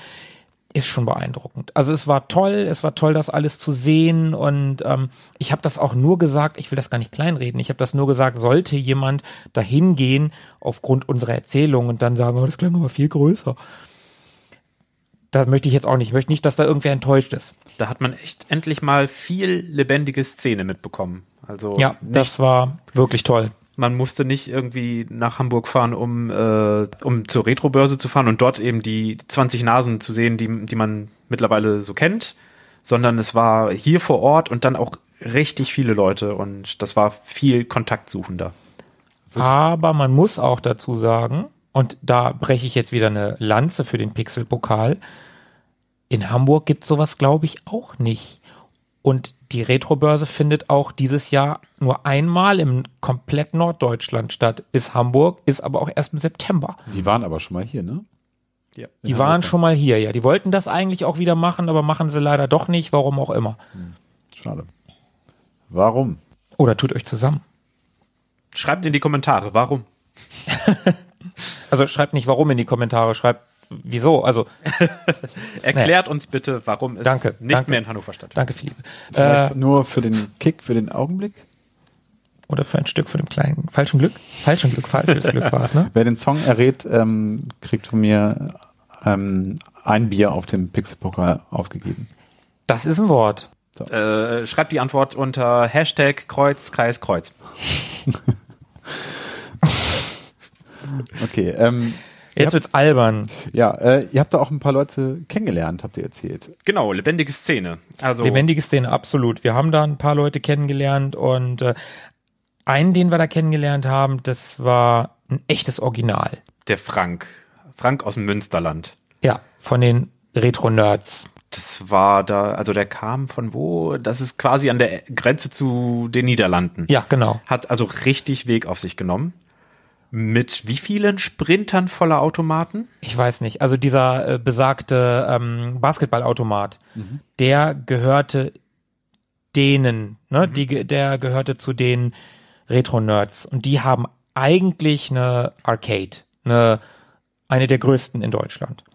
Speaker 2: ist schon beeindruckend. Also es war toll, es war toll, das alles zu sehen und ähm, ich habe das auch nur gesagt, ich will das gar nicht kleinreden, ich habe das nur gesagt, sollte jemand dahin gehen aufgrund unserer Erzählung und dann sagen, oh, das klang aber viel größer da möchte ich jetzt auch nicht, ich möchte nicht, dass da irgendwer enttäuscht ist.
Speaker 3: Da hat man echt endlich mal viel lebendige Szene mitbekommen. Also
Speaker 2: Ja,
Speaker 3: nicht,
Speaker 2: das war wirklich toll.
Speaker 3: man musste nicht irgendwie nach Hamburg fahren, um, äh, um zur Retrobörse zu fahren und dort eben die 20 Nasen zu sehen, die, die man mittlerweile so kennt, sondern es war hier vor Ort und dann auch richtig viele Leute und das war viel kontaktsuchender.
Speaker 2: Aber man muss auch dazu sagen, und da breche ich jetzt wieder eine Lanze für den Pixelpokal. In Hamburg gibt sowas, glaube ich, auch nicht. Und die Retrobörse findet auch dieses Jahr nur einmal im komplett Norddeutschland statt. Ist Hamburg, ist aber auch erst im September.
Speaker 1: Die waren aber schon mal hier, ne?
Speaker 3: Ja.
Speaker 2: Die waren schon mal hier, ja. Die wollten das eigentlich auch wieder machen, aber machen sie leider doch nicht, warum auch immer.
Speaker 1: Schade. Warum?
Speaker 2: Oder tut euch zusammen.
Speaker 3: Schreibt in die Kommentare, warum? (laughs)
Speaker 2: Also schreibt nicht warum in die Kommentare, schreibt wieso. Also (laughs)
Speaker 3: Erklärt uns bitte, warum es
Speaker 2: Danke,
Speaker 3: nicht
Speaker 2: danke.
Speaker 3: mehr in Hannover stattfindet.
Speaker 2: danke Philipp.
Speaker 1: Vielleicht
Speaker 2: Äh,
Speaker 1: nur für den Kick, für den Augenblick?
Speaker 2: oder für ein Stück von dem kleinen falschen Glück. Falschen Glück, falsches Glück war es, ne? (laughs)
Speaker 1: Wer den Song errät, ähm, kriegt von mir ähm, ein Bier auf dem Pixelpokal ausgegeben.
Speaker 2: Das ist ein Wort.
Speaker 3: Äh, schreibt die Antwort unter Hashtag Kreuz, Kreis, Kreuz. (laughs)
Speaker 1: Okay, ähm,
Speaker 2: Jetzt wird's albern.
Speaker 1: ja, äh, ihr habt da auch ein paar Leute kennengelernt, habt ihr erzählt.
Speaker 3: Genau, lebendige Szene. Also
Speaker 2: Lebendige Szene, absolut. Wir haben da ein paar Leute kennengelernt und äh, einen, den wir da kennengelernt haben, das war ein echtes Original.
Speaker 3: der Frank. Frank aus dem Münsterland.
Speaker 2: Ja, von den Retro-Nerds.
Speaker 3: Das war da, also der kam von wo? Das ist quasi an der Grenze zu den Niederlanden.
Speaker 2: Ja, genau.
Speaker 3: Hat also richtig Weg auf sich genommen. Mit wie vielen Sprintern voller Automaten?
Speaker 2: Ich weiß nicht. Also dieser äh, besagte ähm, Basketballautomat, der gehörte denen, ne? Die, ge- der gehörte zu den Retro-Nerds. Und die haben eigentlich eine Arcade, eine, eine der größten in Deutschland.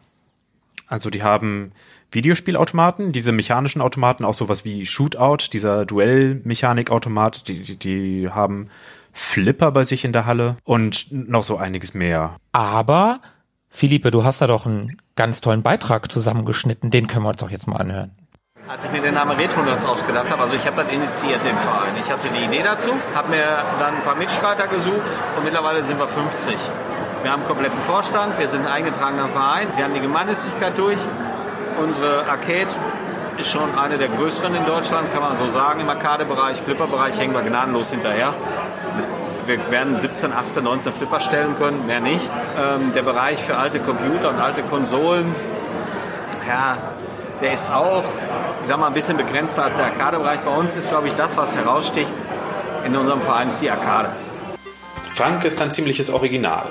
Speaker 3: Also die haben Videospielautomaten, diese mechanischen Automaten, auch sowas wie Shootout, dieser Duellmechanikautomat, die, die, die haben Flipper bei sich in der Halle und noch so einiges mehr.
Speaker 2: Aber, Philippe, du hast da doch einen ganz tollen Beitrag zusammengeschnitten. Den können wir uns doch jetzt mal anhören.
Speaker 5: Als ich mir den Namen Retro-Nerds ausgedacht habe, also ich habe das initiiert, den Verein. Ich hatte die Idee dazu, habe mir dann ein paar Mitstreiter gesucht und mittlerweile sind wir 50. Wir haben einen kompletten Vorstand, wir sind ein eingetragener Verein, wir haben die Gemeinnützigkeit durch. Unsere Arcade ist schon eine der größeren in Deutschland, kann man so sagen. Im Arcade-Bereich, Flipper-Bereich hängen wir gnadenlos hinterher. Wir werden 17, 18, 19 Flipper stellen können, mehr nicht. Ähm, der Bereich für alte Computer und alte Konsolen, ja, der ist auch, ich sag mal, ein bisschen begrenzter als der Arcade-Bereich. Bei uns ist, glaube ich, das, was heraussticht in unserem Verein, ist die Arcade.
Speaker 3: Frank ist ein ziemliches Original.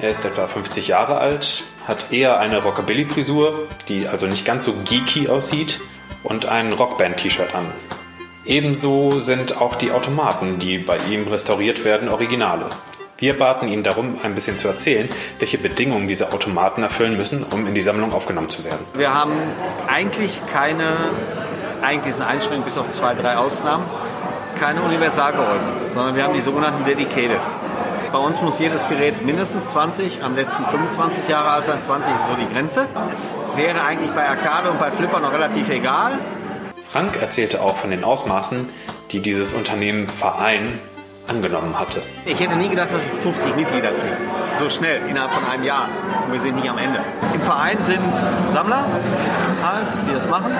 Speaker 3: Er ist etwa 50 Jahre alt, hat eher eine Rockabilly-Frisur, die also nicht ganz so geeky aussieht, und ein Rockband-T-Shirt an. Ebenso sind auch die Automaten, die bei ihm restauriert werden, Originale. Wir baten ihn darum, ein bisschen zu erzählen, welche Bedingungen diese Automaten erfüllen müssen, um in die Sammlung aufgenommen zu werden.
Speaker 5: Wir haben eigentlich keine, eigentlich ist eine Einschränkung bis auf zwei, drei Ausnahmen, keine Universalgehäuse, sondern wir haben die sogenannten Dedicated. Bei uns muss jedes Gerät mindestens 20, am besten 25 Jahre alt sein. 20 ist so die Grenze. Es wäre eigentlich bei Arcade und bei Flipper noch relativ egal.
Speaker 3: Frank erzählte auch von den Ausmaßen, die dieses Unternehmen Verein angenommen hatte.
Speaker 5: Ich hätte nie gedacht, dass wir 50 Mitglieder kriegen. So schnell, innerhalb von einem Jahr. Und wir sind nicht am Ende. Im Verein sind Sammler halt, die das machen.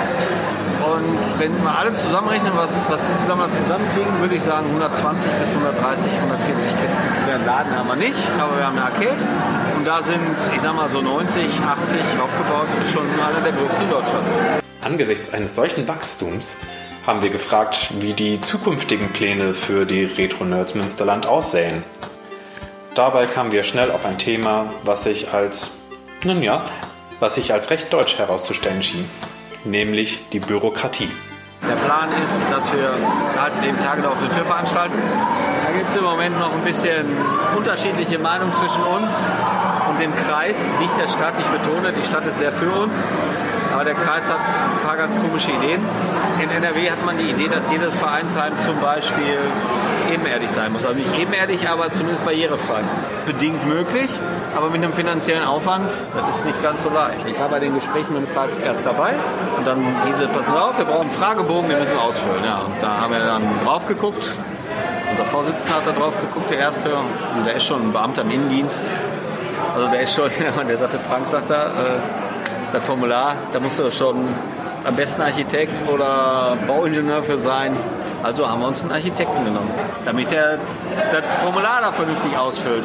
Speaker 5: Und wenn wir alle zusammenrechnen, was, was diese Sammler zusammenkriegen, würde ich sagen 120 bis 130, 140 Kisten. Den Laden haben wir nicht, aber wir haben eine Arcade. Und da sind, ich sag mal so 90, 80 aufgebaut. Schon einer der größten in Deutschland.
Speaker 3: Angesichts eines solchen Wachstums haben wir gefragt, wie die zukünftigen Pläne für die Retro-Nerds Münsterland aussehen. Dabei kamen wir schnell auf ein Thema, was sich als, nun ja, was sich als recht deutsch herauszustellen schien, nämlich die Bürokratie.
Speaker 5: Der Plan ist, dass wir halt neben Tage der offenen Tür veranstalten. Da gibt es im Moment noch ein bisschen unterschiedliche Meinungen zwischen uns und dem Kreis, nicht der Stadt. Ich betone, die Stadt ist sehr für uns, aber der Kreis hat ein paar ganz komische Ideen. In NRW hat man die Idee, dass jedes Vereinsheim zum Beispiel ebenerdig sein muss. Also nicht ebenerdig, aber zumindest barrierefrei. Bedingt möglich. aber mit einem finanziellen Aufwand, das ist nicht ganz so leicht. Ich war bei den Gesprächen mit dem Kreis erst dabei und dann hieß es, passen auf, wir brauchen einen Fragebogen, wir müssen ausfüllen. Ja, und da haben wir dann drauf geguckt. Unser Vorsitzender hat da drauf geguckt, der erste, und der ist schon ein Beamter im Innendienst. Also der ist schon, (laughs) der sagte, Frank sagt da, äh, das Formular, da musst du schon am besten Architekt oder Bauingenieur für sein. Also haben wir uns einen Architekten genommen, damit er das Formular da vernünftig ausfüllt.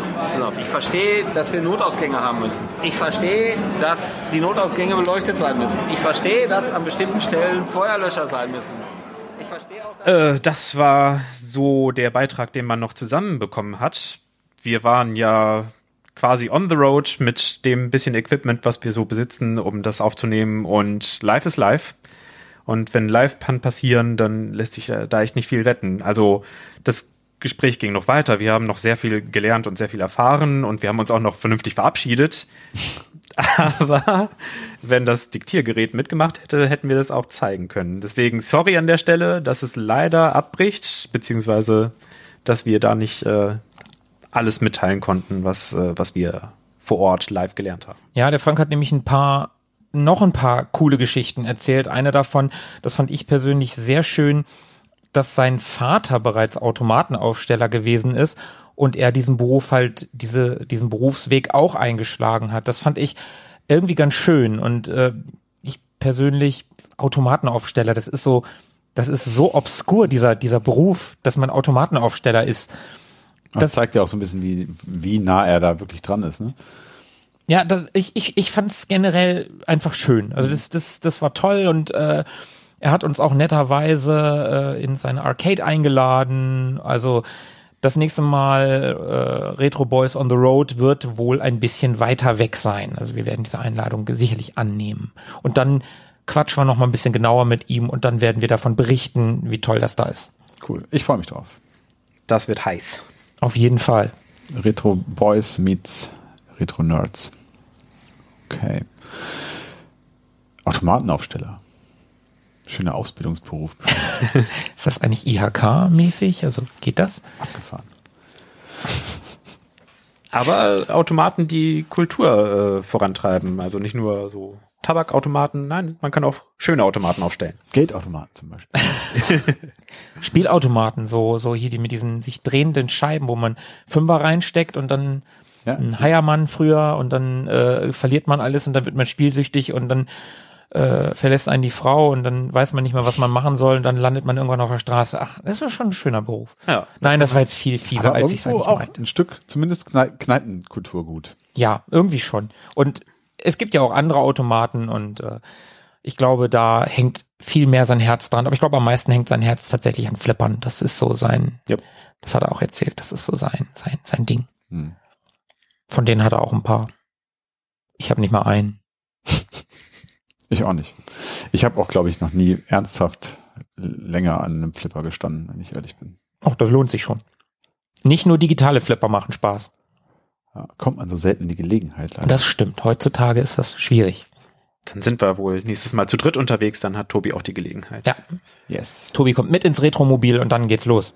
Speaker 5: Ich verstehe, dass wir Notausgänge haben müssen. Ich verstehe, dass die Notausgänge beleuchtet sein müssen. Ich verstehe, dass an bestimmten Stellen Feuerlöscher sein müssen. Ich verstehe auch,
Speaker 3: äh, das war so der Beitrag, den man noch zusammenbekommen hat. Wir waren ja quasi on the road mit dem bisschen Equipment, was wir so besitzen, um das aufzunehmen und live ist live. Und wenn live kann passieren, dann lässt sich da echt nicht viel retten. Also das Gespräch ging noch weiter. Wir haben noch sehr viel gelernt und sehr viel erfahren und wir haben uns auch noch vernünftig verabschiedet. (laughs) Aber wenn das Diktiergerät mitgemacht hätte, hätten wir das auch zeigen können. Deswegen sorry an der Stelle, dass es leider abbricht, beziehungsweise dass wir da nicht äh, alles mitteilen konnten, was, äh, was wir vor Ort live gelernt haben.
Speaker 2: Ja, der Frank hat nämlich ein paar noch ein paar coole Geschichten erzählt. Eine davon, das fand ich persönlich sehr schön, dass sein Vater bereits Automatenaufsteller gewesen ist und er diesen Beruf halt, diese, diesen Berufsweg auch eingeschlagen hat. Das fand ich irgendwie ganz schön und äh, ich persönlich Automatenaufsteller, das ist so, das ist so obskur, dieser, dieser Beruf, dass man Automatenaufsteller ist.
Speaker 1: Das, das zeigt ja auch so ein bisschen, wie, wie nah er da wirklich dran ist, ne?
Speaker 2: Ja, das, ich, ich, ich fand es generell einfach schön. Also das, das, das war toll und äh, er hat uns auch netterweise äh, in seine Arcade eingeladen. Also das nächste Mal äh, Retro Boys on the Road wird wohl ein bisschen weiter weg sein. Also wir werden diese Einladung sicherlich annehmen. Und dann quatschen wir noch mal ein bisschen genauer mit ihm und dann werden wir davon berichten, wie toll das da ist.
Speaker 1: Cool. Ich freue mich drauf.
Speaker 3: Das wird heiß.
Speaker 2: Auf jeden Fall.
Speaker 1: Retro Boys meets Retro Nerds. Okay. Automatenaufsteller. Schöner Ausbildungsberuf. (laughs)
Speaker 2: ist das eigentlich IHK-mäßig? Also geht das?
Speaker 1: Abgefahren.
Speaker 3: Aber Automaten, die Kultur äh, vorantreiben. Also nicht nur so Tabakautomaten, nein, man kann auch schöne Automaten aufstellen.
Speaker 1: Geldautomaten zum Beispiel. (laughs)
Speaker 2: Spielautomaten, so, so hier die mit diesen sich drehenden Scheiben, wo man Fünfer reinsteckt und dann ja. ein Heiermann früher und dann äh, verliert man alles und dann wird man spielsüchtig und dann äh, verlässt einen die Frau und dann weiß man nicht mehr, was man machen soll und dann landet man irgendwann auf der Straße. Ach, das ist schon ein schöner Beruf. Ja, Nein, das war jetzt viel fieser, als ich es eigentlich
Speaker 1: auch meinte. Ein Stück, zumindest Kneipenkultur gut.
Speaker 2: Ja, irgendwie schon. Und es gibt ja auch andere Automaten und äh, ich glaube, da hängt viel mehr sein Herz dran. Aber ich glaube, am meisten hängt sein Herz tatsächlich an Flippern. Das ist so sein, yep. das hat er auch erzählt, das ist so sein, sein, sein Ding. Hm. Von denen hat er auch ein paar. Ich habe nicht mal einen. (laughs)
Speaker 1: Ich auch nicht. Ich habe auch, glaube ich, noch nie ernsthaft länger an einem Flipper gestanden, wenn ich ehrlich bin.
Speaker 2: Ach, das lohnt sich schon. Nicht nur digitale Flipper machen Spaß.
Speaker 1: Ja, kommt man so selten in die Gelegenheit.
Speaker 2: Leider. Das stimmt. Heutzutage ist das schwierig.
Speaker 3: Dann sind wir wohl nächstes Mal zu dritt unterwegs, dann hat Tobi auch die Gelegenheit.
Speaker 2: Ja. Yes. Tobi kommt mit ins Retromobil und dann geht's los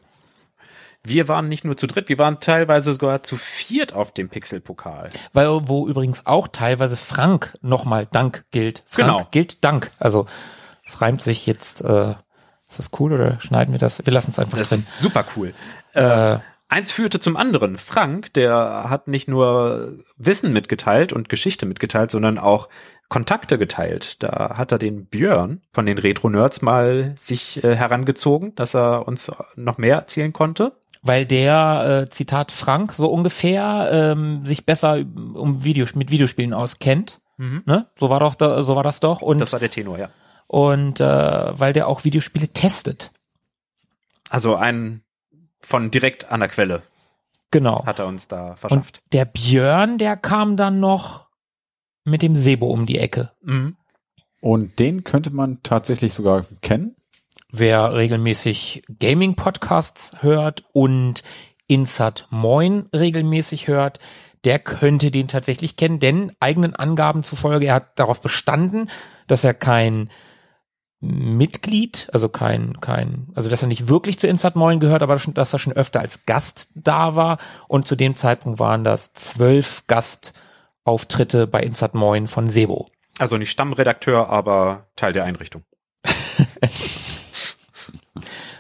Speaker 3: wir waren nicht nur zu dritt, wir waren teilweise sogar zu viert auf dem Pixelpokal.
Speaker 2: Weil, wo übrigens auch teilweise Frank nochmal Dank gilt. Frank genau. gilt Dank. Also, es reimt sich jetzt, äh, ist das cool oder schneiden wir das? Wir lassen es einfach
Speaker 3: das drin. Das ist super cool. Äh, eins führte zum anderen. Frank, der hat nicht nur Wissen mitgeteilt und Geschichte mitgeteilt, sondern auch Kontakte geteilt. Da hat er den Björn von den Retro Nerds mal sich äh, herangezogen, dass er uns noch mehr erzählen konnte
Speaker 2: weil der, äh, Zitat Frank, so ungefähr ähm, sich besser um Videos mit Videospielen auskennt. Mhm. Ne? So war doch da, so war das doch. Und,
Speaker 3: das war der Tenor, ja.
Speaker 2: Und äh, weil der auch Videospiele testet.
Speaker 3: Also ein von direkt an der Quelle.
Speaker 2: Genau.
Speaker 3: Hat er uns da verschafft.
Speaker 2: Und der Björn, der kam dann noch mit dem Sebo um die Ecke. Mhm.
Speaker 1: Und den könnte man tatsächlich sogar kennen.
Speaker 2: Wer regelmäßig Gaming-Podcasts hört und Insert Moin regelmäßig hört, der könnte den tatsächlich kennen, denn eigenen Angaben zufolge, er hat darauf bestanden, dass er kein Mitglied, also kein, kein, also dass er nicht wirklich zu Insert Moin gehört, aber schon, dass er schon öfter als Gast da war. Und zu dem Zeitpunkt waren das zwölf Gastauftritte bei Insert Moin von Sebo.
Speaker 3: Also nicht Stammredakteur, aber Teil der Einrichtung. (laughs)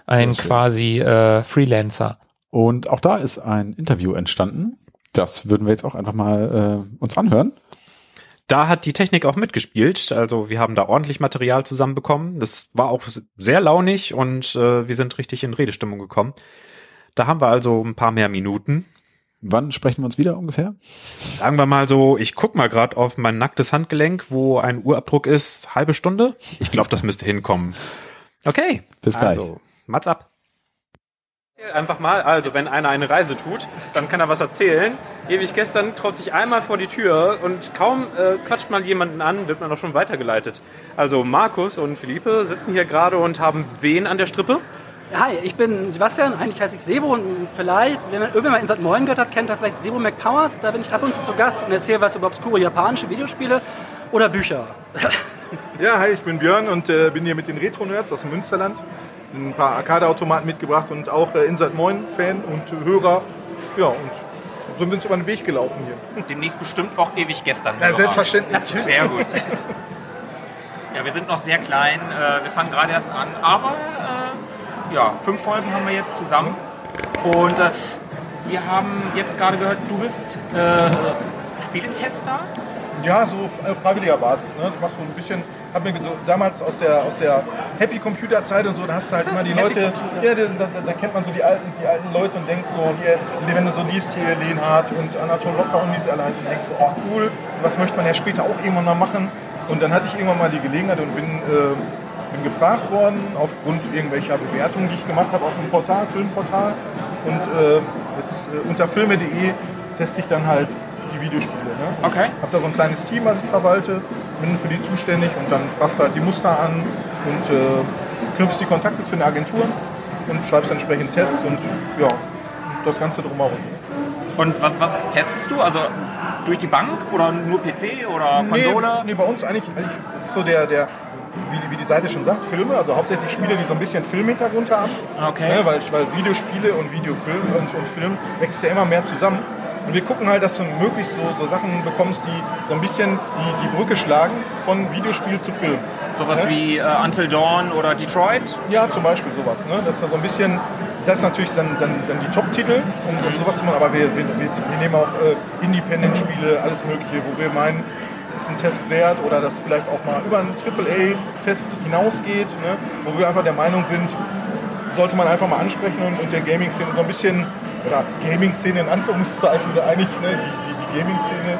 Speaker 2: Ein quasi äh, Freelancer.
Speaker 1: Und auch da ist ein Interview entstanden. Das würden wir jetzt auch einfach mal äh, uns anhören.
Speaker 3: Da hat die Technik auch mitgespielt. Also wir haben da ordentlich Material zusammenbekommen. Das war auch sehr launig und äh, wir sind richtig in Redestimmung gekommen. Da haben wir also ein paar mehr Minuten.
Speaker 1: Wann sprechen wir uns wieder ungefähr?
Speaker 3: Sagen wir mal so, ich guck mal gerade auf mein nacktes Handgelenk, wo ein Uhrabdruck ist, halbe Stunde. Ich glaube, das müsste hinkommen. Okay.
Speaker 1: Bis gleich.
Speaker 3: Also, Mats ab. Einfach mal, also wenn einer eine Reise tut, dann kann er was erzählen. Ewig gestern traut sich einmal vor die Tür und kaum äh, quatscht man jemanden an, wird man auch schon weitergeleitet. Also Markus und Philippe sitzen hier gerade und haben wen an der Strippe?
Speaker 6: Hi, ich bin Sebastian, eigentlich heiße ich Sebo und vielleicht, wenn man irgendwann mal Insert Moin gehört hat, kennt er vielleicht Sebo McPowers. Da bin ich ab und zu zu Gast und erzähle was über obskure japanische Videospiele oder Bücher. (laughs)
Speaker 7: Ja, hi, ich bin Björn und äh, bin hier mit den Retro-Nerds aus dem Münsterland. Ein paar Arcade-Automaten mitgebracht und auch äh, Insert Moin-Fan und Hörer. Ja, und so sind wir uns über den Weg gelaufen hier.
Speaker 8: Demnächst bestimmt auch ewig gestern.
Speaker 7: Ja, selbstverständlich.
Speaker 8: Sehr gut. (laughs) Ja, wir sind noch sehr klein. Äh, wir fangen gerade erst an. Aber äh, ja, fünf Folgen haben wir jetzt zusammen. Und äh, wir haben jetzt gerade gehört, du bist äh, Spieletester.
Speaker 7: Ja, so auf freiwilliger Basis. Ne? Ich mach so ein bisschen, hab mir so damals aus der, aus der Happy Computer Zeit und so, da hast du halt immer die
Speaker 6: Happy
Speaker 7: Leute, ja, da, da, da kennt man so die alten, die alten Leute und denkt so, hier, wenn du so liest hier Lehnhardt und Anatol Locker und wie sie alle heißen, denkst du, oh cool, was möchte man ja später auch irgendwann mal machen. Und dann hatte ich irgendwann mal die Gelegenheit und bin, äh, bin gefragt worden, aufgrund irgendwelcher Bewertungen, die ich gemacht habe auf dem Portal, Filmportal. Und äh, jetzt äh, unter filme.de teste ich dann halt die Videospiele. Ne?
Speaker 8: Okay.
Speaker 7: Habe da so ein kleines Team, was ich verwalte, bin für die zuständig und dann fragst du halt die Muster an und äh, knüpfst die Kontakte zu den Agenturen und schreibst entsprechend Tests und ja, das Ganze drumherum.
Speaker 8: Und was, was testest du? Also durch die Bank oder nur PC oder Konsole?
Speaker 7: Nee, nee, bei uns eigentlich, eigentlich ist so der, der wie, die- wie die Seite schon sagt, Filme, also hauptsächlich Spiele, die so ein bisschen Filmhintergrund haben.
Speaker 8: Okay.
Speaker 7: Ne, weil, weil Videospiele und Videofilm und, und Film wächst ja immer mehr zusammen. Und wir gucken halt, dass du möglichst so, so Sachen bekommst, die so ein bisschen die, die Brücke schlagen von Videospiel zu Film.
Speaker 8: Sowas
Speaker 7: Ne?
Speaker 8: wie äh, Until Dawn oder Detroit?
Speaker 7: Ja, zum Beispiel sowas. Ne? Das ist ja so ein bisschen, das ist natürlich dann, dann, dann die Top-Titel, um, um sowas zu machen, aber wir, wir, wir, wir nehmen auch äh, Independent-Spiele, alles Mögliche, wo wir meinen, ist ein Test wert oder das vielleicht auch mal über einen AAA-Test hinausgeht, ne? wo wir einfach der Meinung sind, sollte man einfach mal ansprechen und, und der Gaming-Szene so ein bisschen, oder Gaming-Szene in Anführungszeichen, eigentlich ne, die, die, die Gaming-Szene,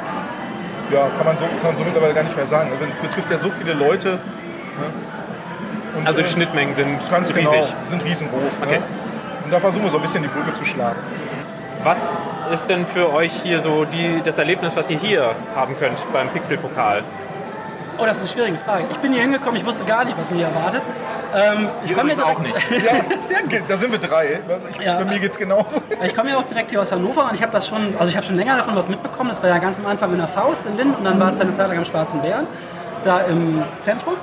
Speaker 7: ja, kann man, so, kann man so mittlerweile gar nicht mehr sagen. Also es betrifft ja so viele Leute. Ne? Und,
Speaker 3: Also die
Speaker 7: äh,
Speaker 3: Schnittmengen sind
Speaker 7: Ganz
Speaker 3: riesig.
Speaker 7: Genau, sind riesengroß.
Speaker 3: Okay.
Speaker 7: Ne? Und da versuchen wir so ein bisschen die Brücke zu schlagen.
Speaker 3: Was ist denn für euch hier so die, das Erlebnis, was ihr hier haben könnt beim Pixelpokal?
Speaker 6: Oh, das ist eine schwierige Frage. Ich bin hier hingekommen, ich wusste gar nicht, was mich hier erwartet. Ähm, ich komme hier
Speaker 8: auch nicht.
Speaker 7: Ja, (laughs) da sind wir drei.
Speaker 6: Ja.
Speaker 7: Bei mir geht's genauso.
Speaker 6: Ich komme ja auch direkt hier aus Hannover und ich habe das schon, also ich habe schon länger davon was mitbekommen. Das war ja ganz am Anfang in der Faust in Linden und dann war es eine Zeit lang am Schwarzen Bären, da im Zentrum.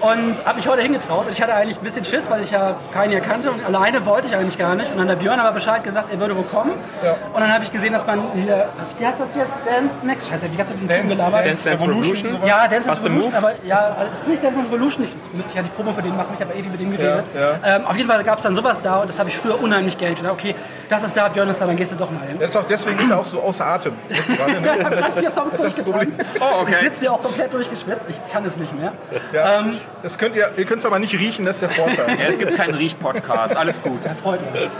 Speaker 6: Und habe mich heute hingetraut. Und ich hatte eigentlich ein bisschen Schiss, weil ich ja keinen hier kannte und alleine wollte ich eigentlich gar nicht. Und dann hat der Björn aber Bescheid gesagt, er würde wo kommen.
Speaker 7: Ja.
Speaker 6: Und dann habe ich gesehen, dass man hier, was, wie heißt das jetzt? Dance Next? Scheiße, die ganze Zeit mit dem
Speaker 7: Dance,
Speaker 6: gelabert.
Speaker 3: Dance Revolution?
Speaker 7: sowas.
Speaker 6: Ja, Dance
Speaker 3: Fast a
Speaker 6: Revolution,
Speaker 3: Move?
Speaker 6: aber ja, also es ist nicht Dance Revolution. Ich, jetzt müsste ich ja die Promo für den machen. Ich habe ewig mit dem geredet.
Speaker 7: Ja,
Speaker 6: Ähm, auf jeden Fall gab es dann sowas da und das habe ich früher unheimlich dachte, okay, das ist da, Björn ist da, dann gehst du doch mal hin.
Speaker 7: Das ist auch, deswegen ist er auch so außer Atem. (laughs) Jetzt gerade, ne?
Speaker 6: Ich habe gerade vier Songs durchgetanzt.
Speaker 8: Oh, okay.
Speaker 6: Ich sitze hier auch komplett durchgeschwitzt. Ich kann es nicht mehr.
Speaker 7: Ja.
Speaker 6: Ähm,
Speaker 7: Das könnt ihr, ihr könnt es aber nicht riechen, das ist der Vorteil.
Speaker 8: Ja, es gibt keinen Riech-Podcast, alles gut.
Speaker 6: er freut mich. (laughs)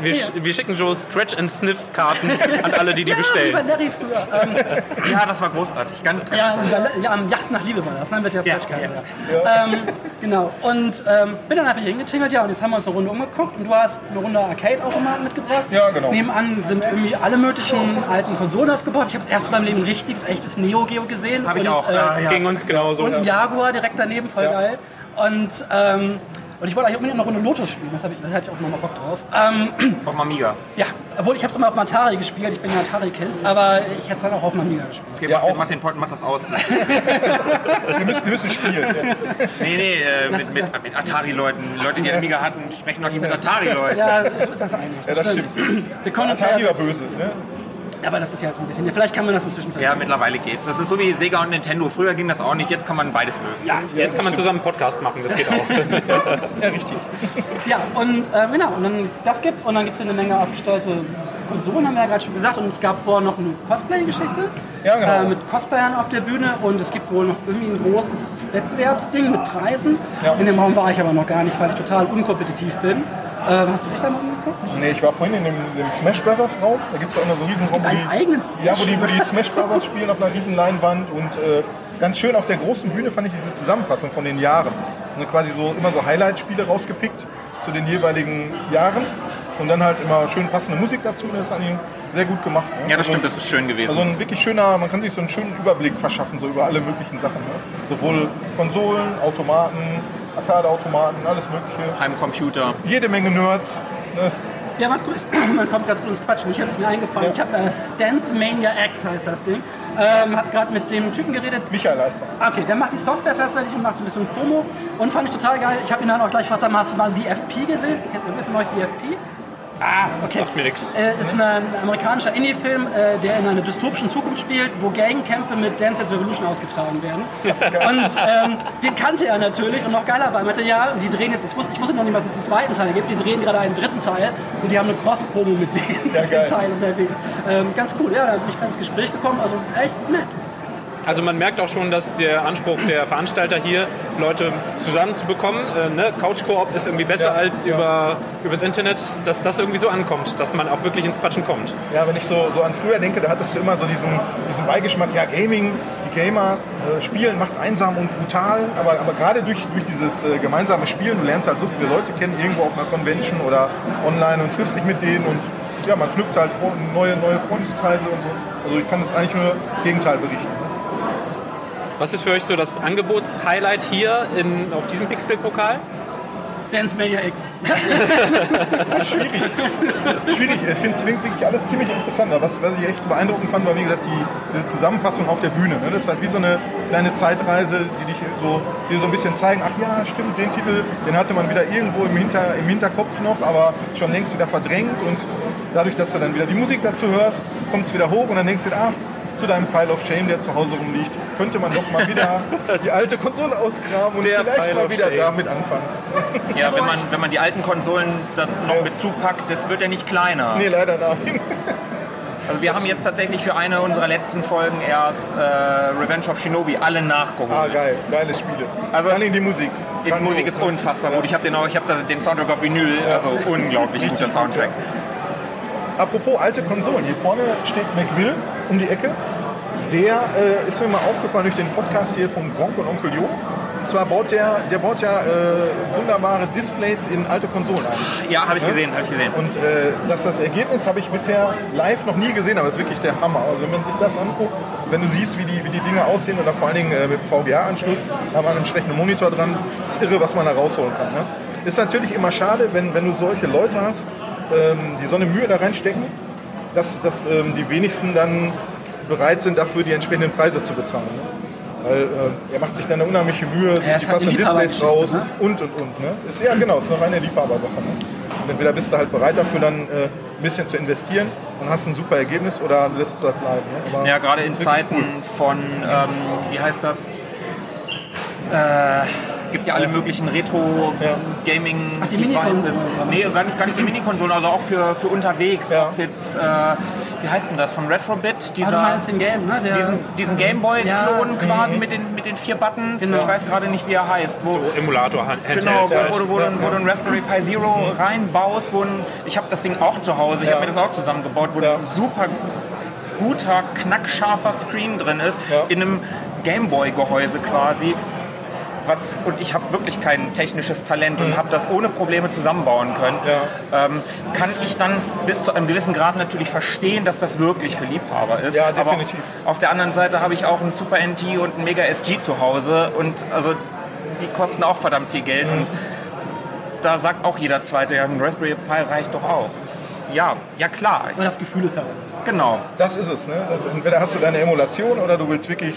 Speaker 3: Wir, sch- wir schicken so Scratch-and-Sniff-Karten an alle, die die
Speaker 6: Ja, wie bei
Speaker 3: bestellen.
Speaker 6: Larry früher. Ähm,
Speaker 8: Ja, das war großartig. Ganz
Speaker 6: ja, ja, am Yacht nach Liebe war das. Dann wird ja
Speaker 8: Ja,
Speaker 6: Sketch ja. ähm, Genau. Und ähm, bin dann einfach hier hingetingelt, ja, und jetzt haben wir uns eine Runde umgeguckt und du hast eine Runde Arcade-Automaten mitgebracht.
Speaker 7: Ja, genau.
Speaker 6: Nebenan sind irgendwie alle möglichen alten Konsolen aufgebaut. Ich habe das erste Mal im Leben ein richtiges, echtes Neo Geo gesehen.
Speaker 8: Habe ich
Speaker 6: und,
Speaker 8: auch.
Speaker 6: Äh,
Speaker 8: Ja, ja.
Speaker 3: Ging uns genauso.
Speaker 6: Und ein Jaguar direkt daneben, voll
Speaker 7: Ja.
Speaker 6: geil. Und ähm, Und ich wollte eigentlich unbedingt noch eine Lotus spielen, das, ich, das hatte ich auch nochmal Bock drauf. Ähm, (clears throat)
Speaker 8: Auf dem Amiga.
Speaker 6: ja, obwohl ich habe es immer auf Atari gespielt, ich bin ja Atari-Kind, aber ich hätte es dann auch auf dem Amiga gespielt.
Speaker 8: Okay,
Speaker 7: Ja,
Speaker 8: mach, den,
Speaker 7: auch.
Speaker 8: mach den Pod, mach das aus. (laughs)
Speaker 7: Wir müssen, wir müssen spielen. Ja.
Speaker 8: nee, nee, äh,
Speaker 6: Das-
Speaker 8: mit, mit, mit Atari-Leuten. Leute, die Amiga hatten, sprechen doch nicht mit Atari-Leuten.
Speaker 6: Ja, so ist das eigentlich.
Speaker 7: Ja, das stimmt.
Speaker 6: Wir können uns
Speaker 7: Atari war böse. Ne?
Speaker 6: Aber das ist ja jetzt ein bisschen, vielleicht kann man das inzwischen
Speaker 8: Ja, mittlerweile geht's. Das ist so wie Sega und Nintendo. Früher ging das auch nicht, jetzt kann man beides mögen.
Speaker 3: Ja, jetzt kann man zusammen einen Podcast machen, das geht auch. (laughs)
Speaker 7: Ja, richtig.
Speaker 6: Ja, und äh, genau, und dann das gibt's und dann gibt es eine Menge aufgestellte Konsolen, haben wir ja gerade schon gesagt. Und es gab vorher noch eine Cosplay-Geschichte
Speaker 7: Ja, genau.
Speaker 6: äh, mit Cosplayern auf der Bühne und es gibt wohl noch irgendwie ein großes Wettbewerbsding mit Preisen.
Speaker 7: Ja.
Speaker 6: In dem Raum war ich aber noch gar nicht, weil ich total unkompetitiv bin. Äh, hast du dich da mal umgeguckt?
Speaker 7: Nee, ich war vorhin in dem, dem Smash Brothers Raum. Da gibt es auch noch so riesen Raum,
Speaker 6: einen eigenen
Speaker 7: ja, wo die, wo die
Speaker 6: Smash
Speaker 7: Smash Brothers spielen auf einer riesen Leinwand. Und äh, ganz schön auf der großen Bühne fand ich diese Zusammenfassung von den Jahren. Und quasi so immer so Highlight-Spiele rausgepickt zu den jeweiligen Jahren. Und dann halt immer schön passende Musik dazu. Das ist an ihm sehr gut gemacht. Ne?
Speaker 8: Ja, das
Speaker 7: Also-
Speaker 8: stimmt, das ist schön gewesen.
Speaker 7: Also ein wirklich schöner, man kann sich so einen schönen Überblick verschaffen, so über alle möglichen Sachen. Ne? Sowohl Konsolen, Automaten, Arcade-Automaten, alles mögliche.
Speaker 8: Heimcomputer.
Speaker 7: Jede Menge Nerds. Ne?
Speaker 6: Ja, man, (coughs) man kommt ganz gut ins Quatschen. Ich habe es mir eingefallen.
Speaker 7: Ja.
Speaker 6: Ich habe äh, Dance Mania X heißt das Ding. Ähm, hat gerade mit dem Typen geredet,
Speaker 7: Michael Leister.
Speaker 6: Okay, der macht die Software tatsächlich und macht so ein bisschen Promo und fand ich total geil. Ich habe ihn dann auch gleich gefragt, hast du mal VFP gesehen? Kennt ihr von euch VFP? Ah, okay.
Speaker 3: Sagt mir nix.
Speaker 6: Äh, ist ein, amerikanischer Indie-Film, äh, der in einer dystopischen Zukunft spielt, wo Gangkämpfe mit Dance Dance Revolution ausgetragen werden. (laughs) Und ähm, den kannte er natürlich und noch geiler war, er meinte, ja, die drehen jetzt, ich wusste, ich wusste noch nicht, was es einen zweiten Teil gibt, die drehen gerade einen dritten Teil und die haben eine Cross-Promo mit dem,
Speaker 7: Ja, (laughs)
Speaker 6: mit dem Teil unterwegs. Ähm, ganz cool, ja, da bin ich ganz ins Gespräch gekommen, also echt nett.
Speaker 3: Also man merkt auch schon, dass der Anspruch der Veranstalter hier, Leute zusammenzubekommen, äh, ne? Couch-Koop ist irgendwie besser
Speaker 7: Ja,
Speaker 3: als
Speaker 7: ja.
Speaker 3: über übers Internet, dass das irgendwie so ankommt, dass man auch wirklich ins Quatschen kommt.
Speaker 7: Ja, wenn ich so, so an früher denke, da hattest du immer so diesen, diesen Beigeschmack, ja, Gaming, die Gamer, äh, Spielen macht einsam und brutal, aber, aber gerade durch, durch dieses äh, gemeinsame Spielen, du lernst halt so viele Leute kennen, irgendwo auf einer Convention oder online und triffst dich mit denen und ja, man knüpft halt neue, neue Freundeskreise und so. Also ich kann das eigentlich nur Gegenteil berichten.
Speaker 3: Was ist für euch so das Angebotshighlight hier in, auf diesem Pixel-Pokal?
Speaker 6: Dance Mania X. (laughs)
Speaker 7: Schwierig. Schwierig. Ich finde es wirklich alles ziemlich interessant. Aber Was, was ich echt beeindruckend fand, war wie gesagt die, diese Zusammenfassung auf der Bühne. Ne? Das ist halt wie so eine kleine Zeitreise, die dich so, die so ein bisschen zeigen, ach ja, stimmt, den Titel, den hatte man wieder irgendwo im, Hinter, im Hinterkopf noch, aber schon längst wieder verdrängt. Und dadurch, dass du dann wieder die Musik dazu hörst, kommt es wieder hoch und dann denkst du dir, ach, zu deinem Pile of Shame, der zu Hause rumliegt, könnte man doch mal wieder die alte Konsole ausgraben und
Speaker 3: Der
Speaker 7: vielleicht
Speaker 3: Pile
Speaker 7: mal wieder
Speaker 3: Shame.
Speaker 7: damit anfangen.
Speaker 8: Ja, wenn man, wenn man die alten Konsolen dann noch mit zupackt, das wird ja nicht kleiner.
Speaker 7: Nee, leider nein.
Speaker 8: Also wir haben jetzt tatsächlich für eine unserer letzten Folgen erst äh, Revenge of Shinobi alle nachgeholt.
Speaker 7: Ah, geil, geile Spiele.
Speaker 8: Also-
Speaker 7: Vor allem die Musik.
Speaker 8: Die Musik ist
Speaker 7: ne?
Speaker 8: unfassbar
Speaker 7: Ja.
Speaker 8: gut. Ich habe den, auch- ich hab da den Soundtrack auf Vinyl, also unglaublich guter
Speaker 7: gut,
Speaker 8: Soundtrack.
Speaker 7: Apropos alte Konsolen, hier vorne steht McVille um die Ecke. Der äh, ist mir mal aufgefallen durch den Podcast hier von Gronk und Onkel Jo. Und zwar baut der, der baut ja äh, wunderbare Displays in alte Konsolen ein.
Speaker 8: Ja, habe ich
Speaker 7: Ja?
Speaker 8: gesehen, habe ich gesehen.
Speaker 7: Und äh, das, das Ergebnis habe ich bisher live noch nie gesehen, aber es ist wirklich der Hammer. Also wenn man sich das anguckt, wenn du siehst, wie die, wie die Dinge aussehen oder vor allen Dingen äh, mit VGA-Anschluss, da haben wir einen entsprechenden Monitor dran, ist irre, was man da rausholen kann. Ne? Ist natürlich immer schade, wenn, wenn du solche Leute hast, ähm, die so eine Mühe da reinstecken, dass, dass ähm, die wenigsten dann bereit sind, dafür die entsprechenden Preise zu bezahlen. Ne? Weil äh, er macht sich dann eine unheimliche Mühe, sucht
Speaker 6: Ja,
Speaker 7: die
Speaker 6: halt
Speaker 7: passenden Displays raus
Speaker 6: ne?
Speaker 7: und und und. Ne? Ist, ja genau, ist eine reine Liebhabersache. Ne? Und entweder bist du halt bereit dafür dann äh, ein bisschen zu investieren und hast ein super Ergebnis oder lässt es halt bleiben. Ne? Aber
Speaker 8: Ja, gerade in Zeiten
Speaker 7: cool.
Speaker 8: von, ähm, wie heißt das? Äh, gibt ja alle möglichen
Speaker 6: Ach, die
Speaker 8: Retro-Gaming-Devices. Nee, gar nicht, gar nicht die Minikonsolen, also auch für, für unterwegs.
Speaker 7: Ja.
Speaker 8: Ob's jetzt, äh, wie heißt denn das, von Retrobit?
Speaker 6: Ah, du
Speaker 8: Dieser,
Speaker 6: meinst den Game, ne? Der,
Speaker 8: diesen, diesen Gameboy-Klon
Speaker 6: Ja.
Speaker 8: quasi mit den, mit den vier Buttons.
Speaker 6: Genau.
Speaker 8: Ich weiß gerade nicht, wie er heißt. Wo,
Speaker 3: So Emulator, Hand-
Speaker 8: Genau,
Speaker 3: Handhelds halt.
Speaker 8: wo, du, wo, du, wo du ein Raspberry Pi Zero reinbaust, wo ein, ich habe das Ding auch zu Hause, ich
Speaker 7: Ja.
Speaker 8: habe mir das auch zusammengebaut, wo
Speaker 7: Ja.
Speaker 8: ein super guter, knackscharfer Screen drin ist,
Speaker 7: Ja.
Speaker 8: in einem Gameboy-Gehäuse quasi. Was, und ich habe wirklich kein technisches Talent und habe das ohne Probleme zusammenbauen können.
Speaker 7: Mhm. Ja.
Speaker 8: Ähm, kann ich dann bis zu einem gewissen Grad natürlich verstehen, dass das wirklich für Liebhaber ist.
Speaker 7: Ja, definitiv.
Speaker 8: Aber auf der anderen Seite habe ich auch einen Super NT und einen Mega SG zu Hause und also die kosten auch verdammt viel Geld. Und da sagt auch jeder Zweite, ja, ein Raspberry Pi reicht doch auch. Ja, ja klar,
Speaker 6: Aber das Gefühl ist ja
Speaker 8: genau.
Speaker 7: Das ist es. Ne? Das, entweder hast du deine Emulation oder du willst wirklich